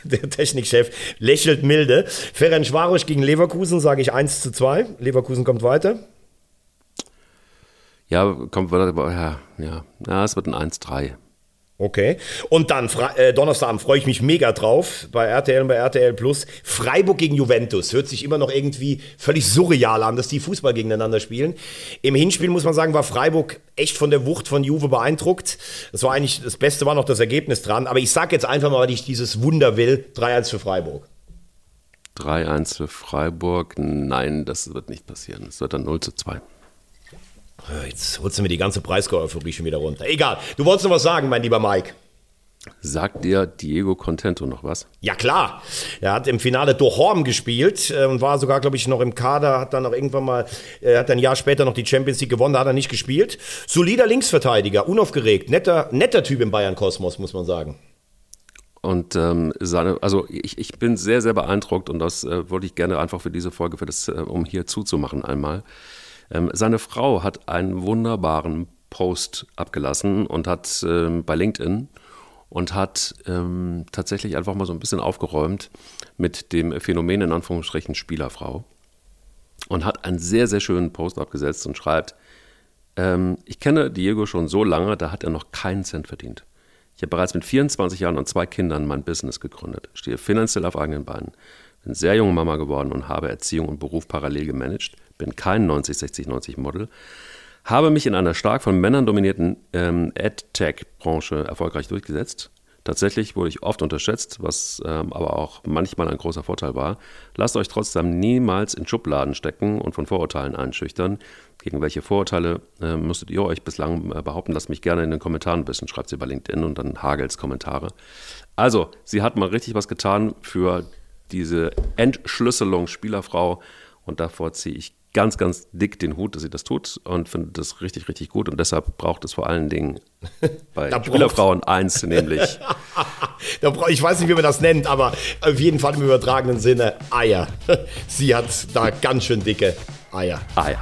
[SPEAKER 1] Der Technikchef lächelt milde. Ferenc Varosch gegen Leverkusen, sage ich 1 zu 2. Leverkusen kommt weiter.
[SPEAKER 2] Ja, kommt ja, ja, ja, es wird ein 1-3.
[SPEAKER 1] Okay. Und dann äh, Donnerstagabend freue ich mich mega drauf bei RTL und bei RTL Plus. Freiburg gegen Juventus. Hört sich immer noch irgendwie völlig surreal an, dass die Fußball gegeneinander spielen. Im Hinspiel muss man sagen, war Freiburg echt von der Wucht von Juve beeindruckt. Das war eigentlich, das Beste war noch das Ergebnis dran. Aber ich sage jetzt einfach mal, weil ich dieses Wunder will, 3-1 für Freiburg.
[SPEAKER 2] 3-1 für Freiburg. Nein, das wird nicht passieren. Es wird dann 0 zu 2.
[SPEAKER 1] Jetzt holst du mir die ganze Preisgau-Euphorie schon wieder runter. Egal. Du wolltest noch was sagen, mein lieber Mike.
[SPEAKER 2] Sagt dir Diego Contento noch was?
[SPEAKER 1] Ja, klar. Er hat im Finale Dohorm gespielt äh, und war sogar, glaube ich, noch im Kader, hat dann auch irgendwann mal, äh, hat ein Jahr später noch die Champions League gewonnen, da hat er nicht gespielt. Solider Linksverteidiger, unaufgeregt, netter, netter Typ im Bayern-Kosmos, muss man sagen.
[SPEAKER 2] Und ähm, seine, also ich, ich bin sehr, sehr beeindruckt und das äh, wollte ich gerne einfach für diese Folge, für das, äh, um hier zuzumachen einmal. Ähm, seine Frau hat einen wunderbaren Post abgelassen und hat ähm, bei LinkedIn und hat ähm, tatsächlich einfach mal so ein bisschen aufgeräumt mit dem Phänomen in Anführungsstrichen Spielerfrau und hat einen sehr, sehr schönen Post abgesetzt und schreibt, ähm, ich kenne Diego schon so lange, da hat er noch keinen Cent verdient. Ich habe bereits mit 24 Jahren und zwei Kindern mein Business gegründet, stehe finanziell auf eigenen Beinen, bin sehr junge Mama geworden und habe Erziehung und Beruf parallel gemanagt, bin kein 90, 60, 90 Model, habe mich in einer stark von Männern dominierten ähm, AdTech-Branche erfolgreich durchgesetzt. Tatsächlich wurde ich oft unterschätzt, was ähm, aber auch manchmal ein großer Vorteil war. Lasst euch trotzdem niemals in Schubladen stecken und von Vorurteilen einschüchtern. Gegen welche Vorurteile äh, müsstet ihr euch bislang äh, behaupten? Lasst mich gerne in den Kommentaren wissen. Schreibt sie bei LinkedIn und dann Hagels Kommentare. Also, sie hat mal richtig was getan für diese Entschlüsselung Spielerfrau und davor ziehe ich ganz, ganz dick den Hut, dass sie das tut und finde das richtig, richtig gut. Und deshalb braucht es vor allen Dingen bei Spielerfrauen eins, nämlich.
[SPEAKER 1] ich weiß nicht, wie man das nennt, aber auf jeden Fall im übertragenen Sinne Eier. Sie hat da ganz schön dicke Eier.
[SPEAKER 2] Eier.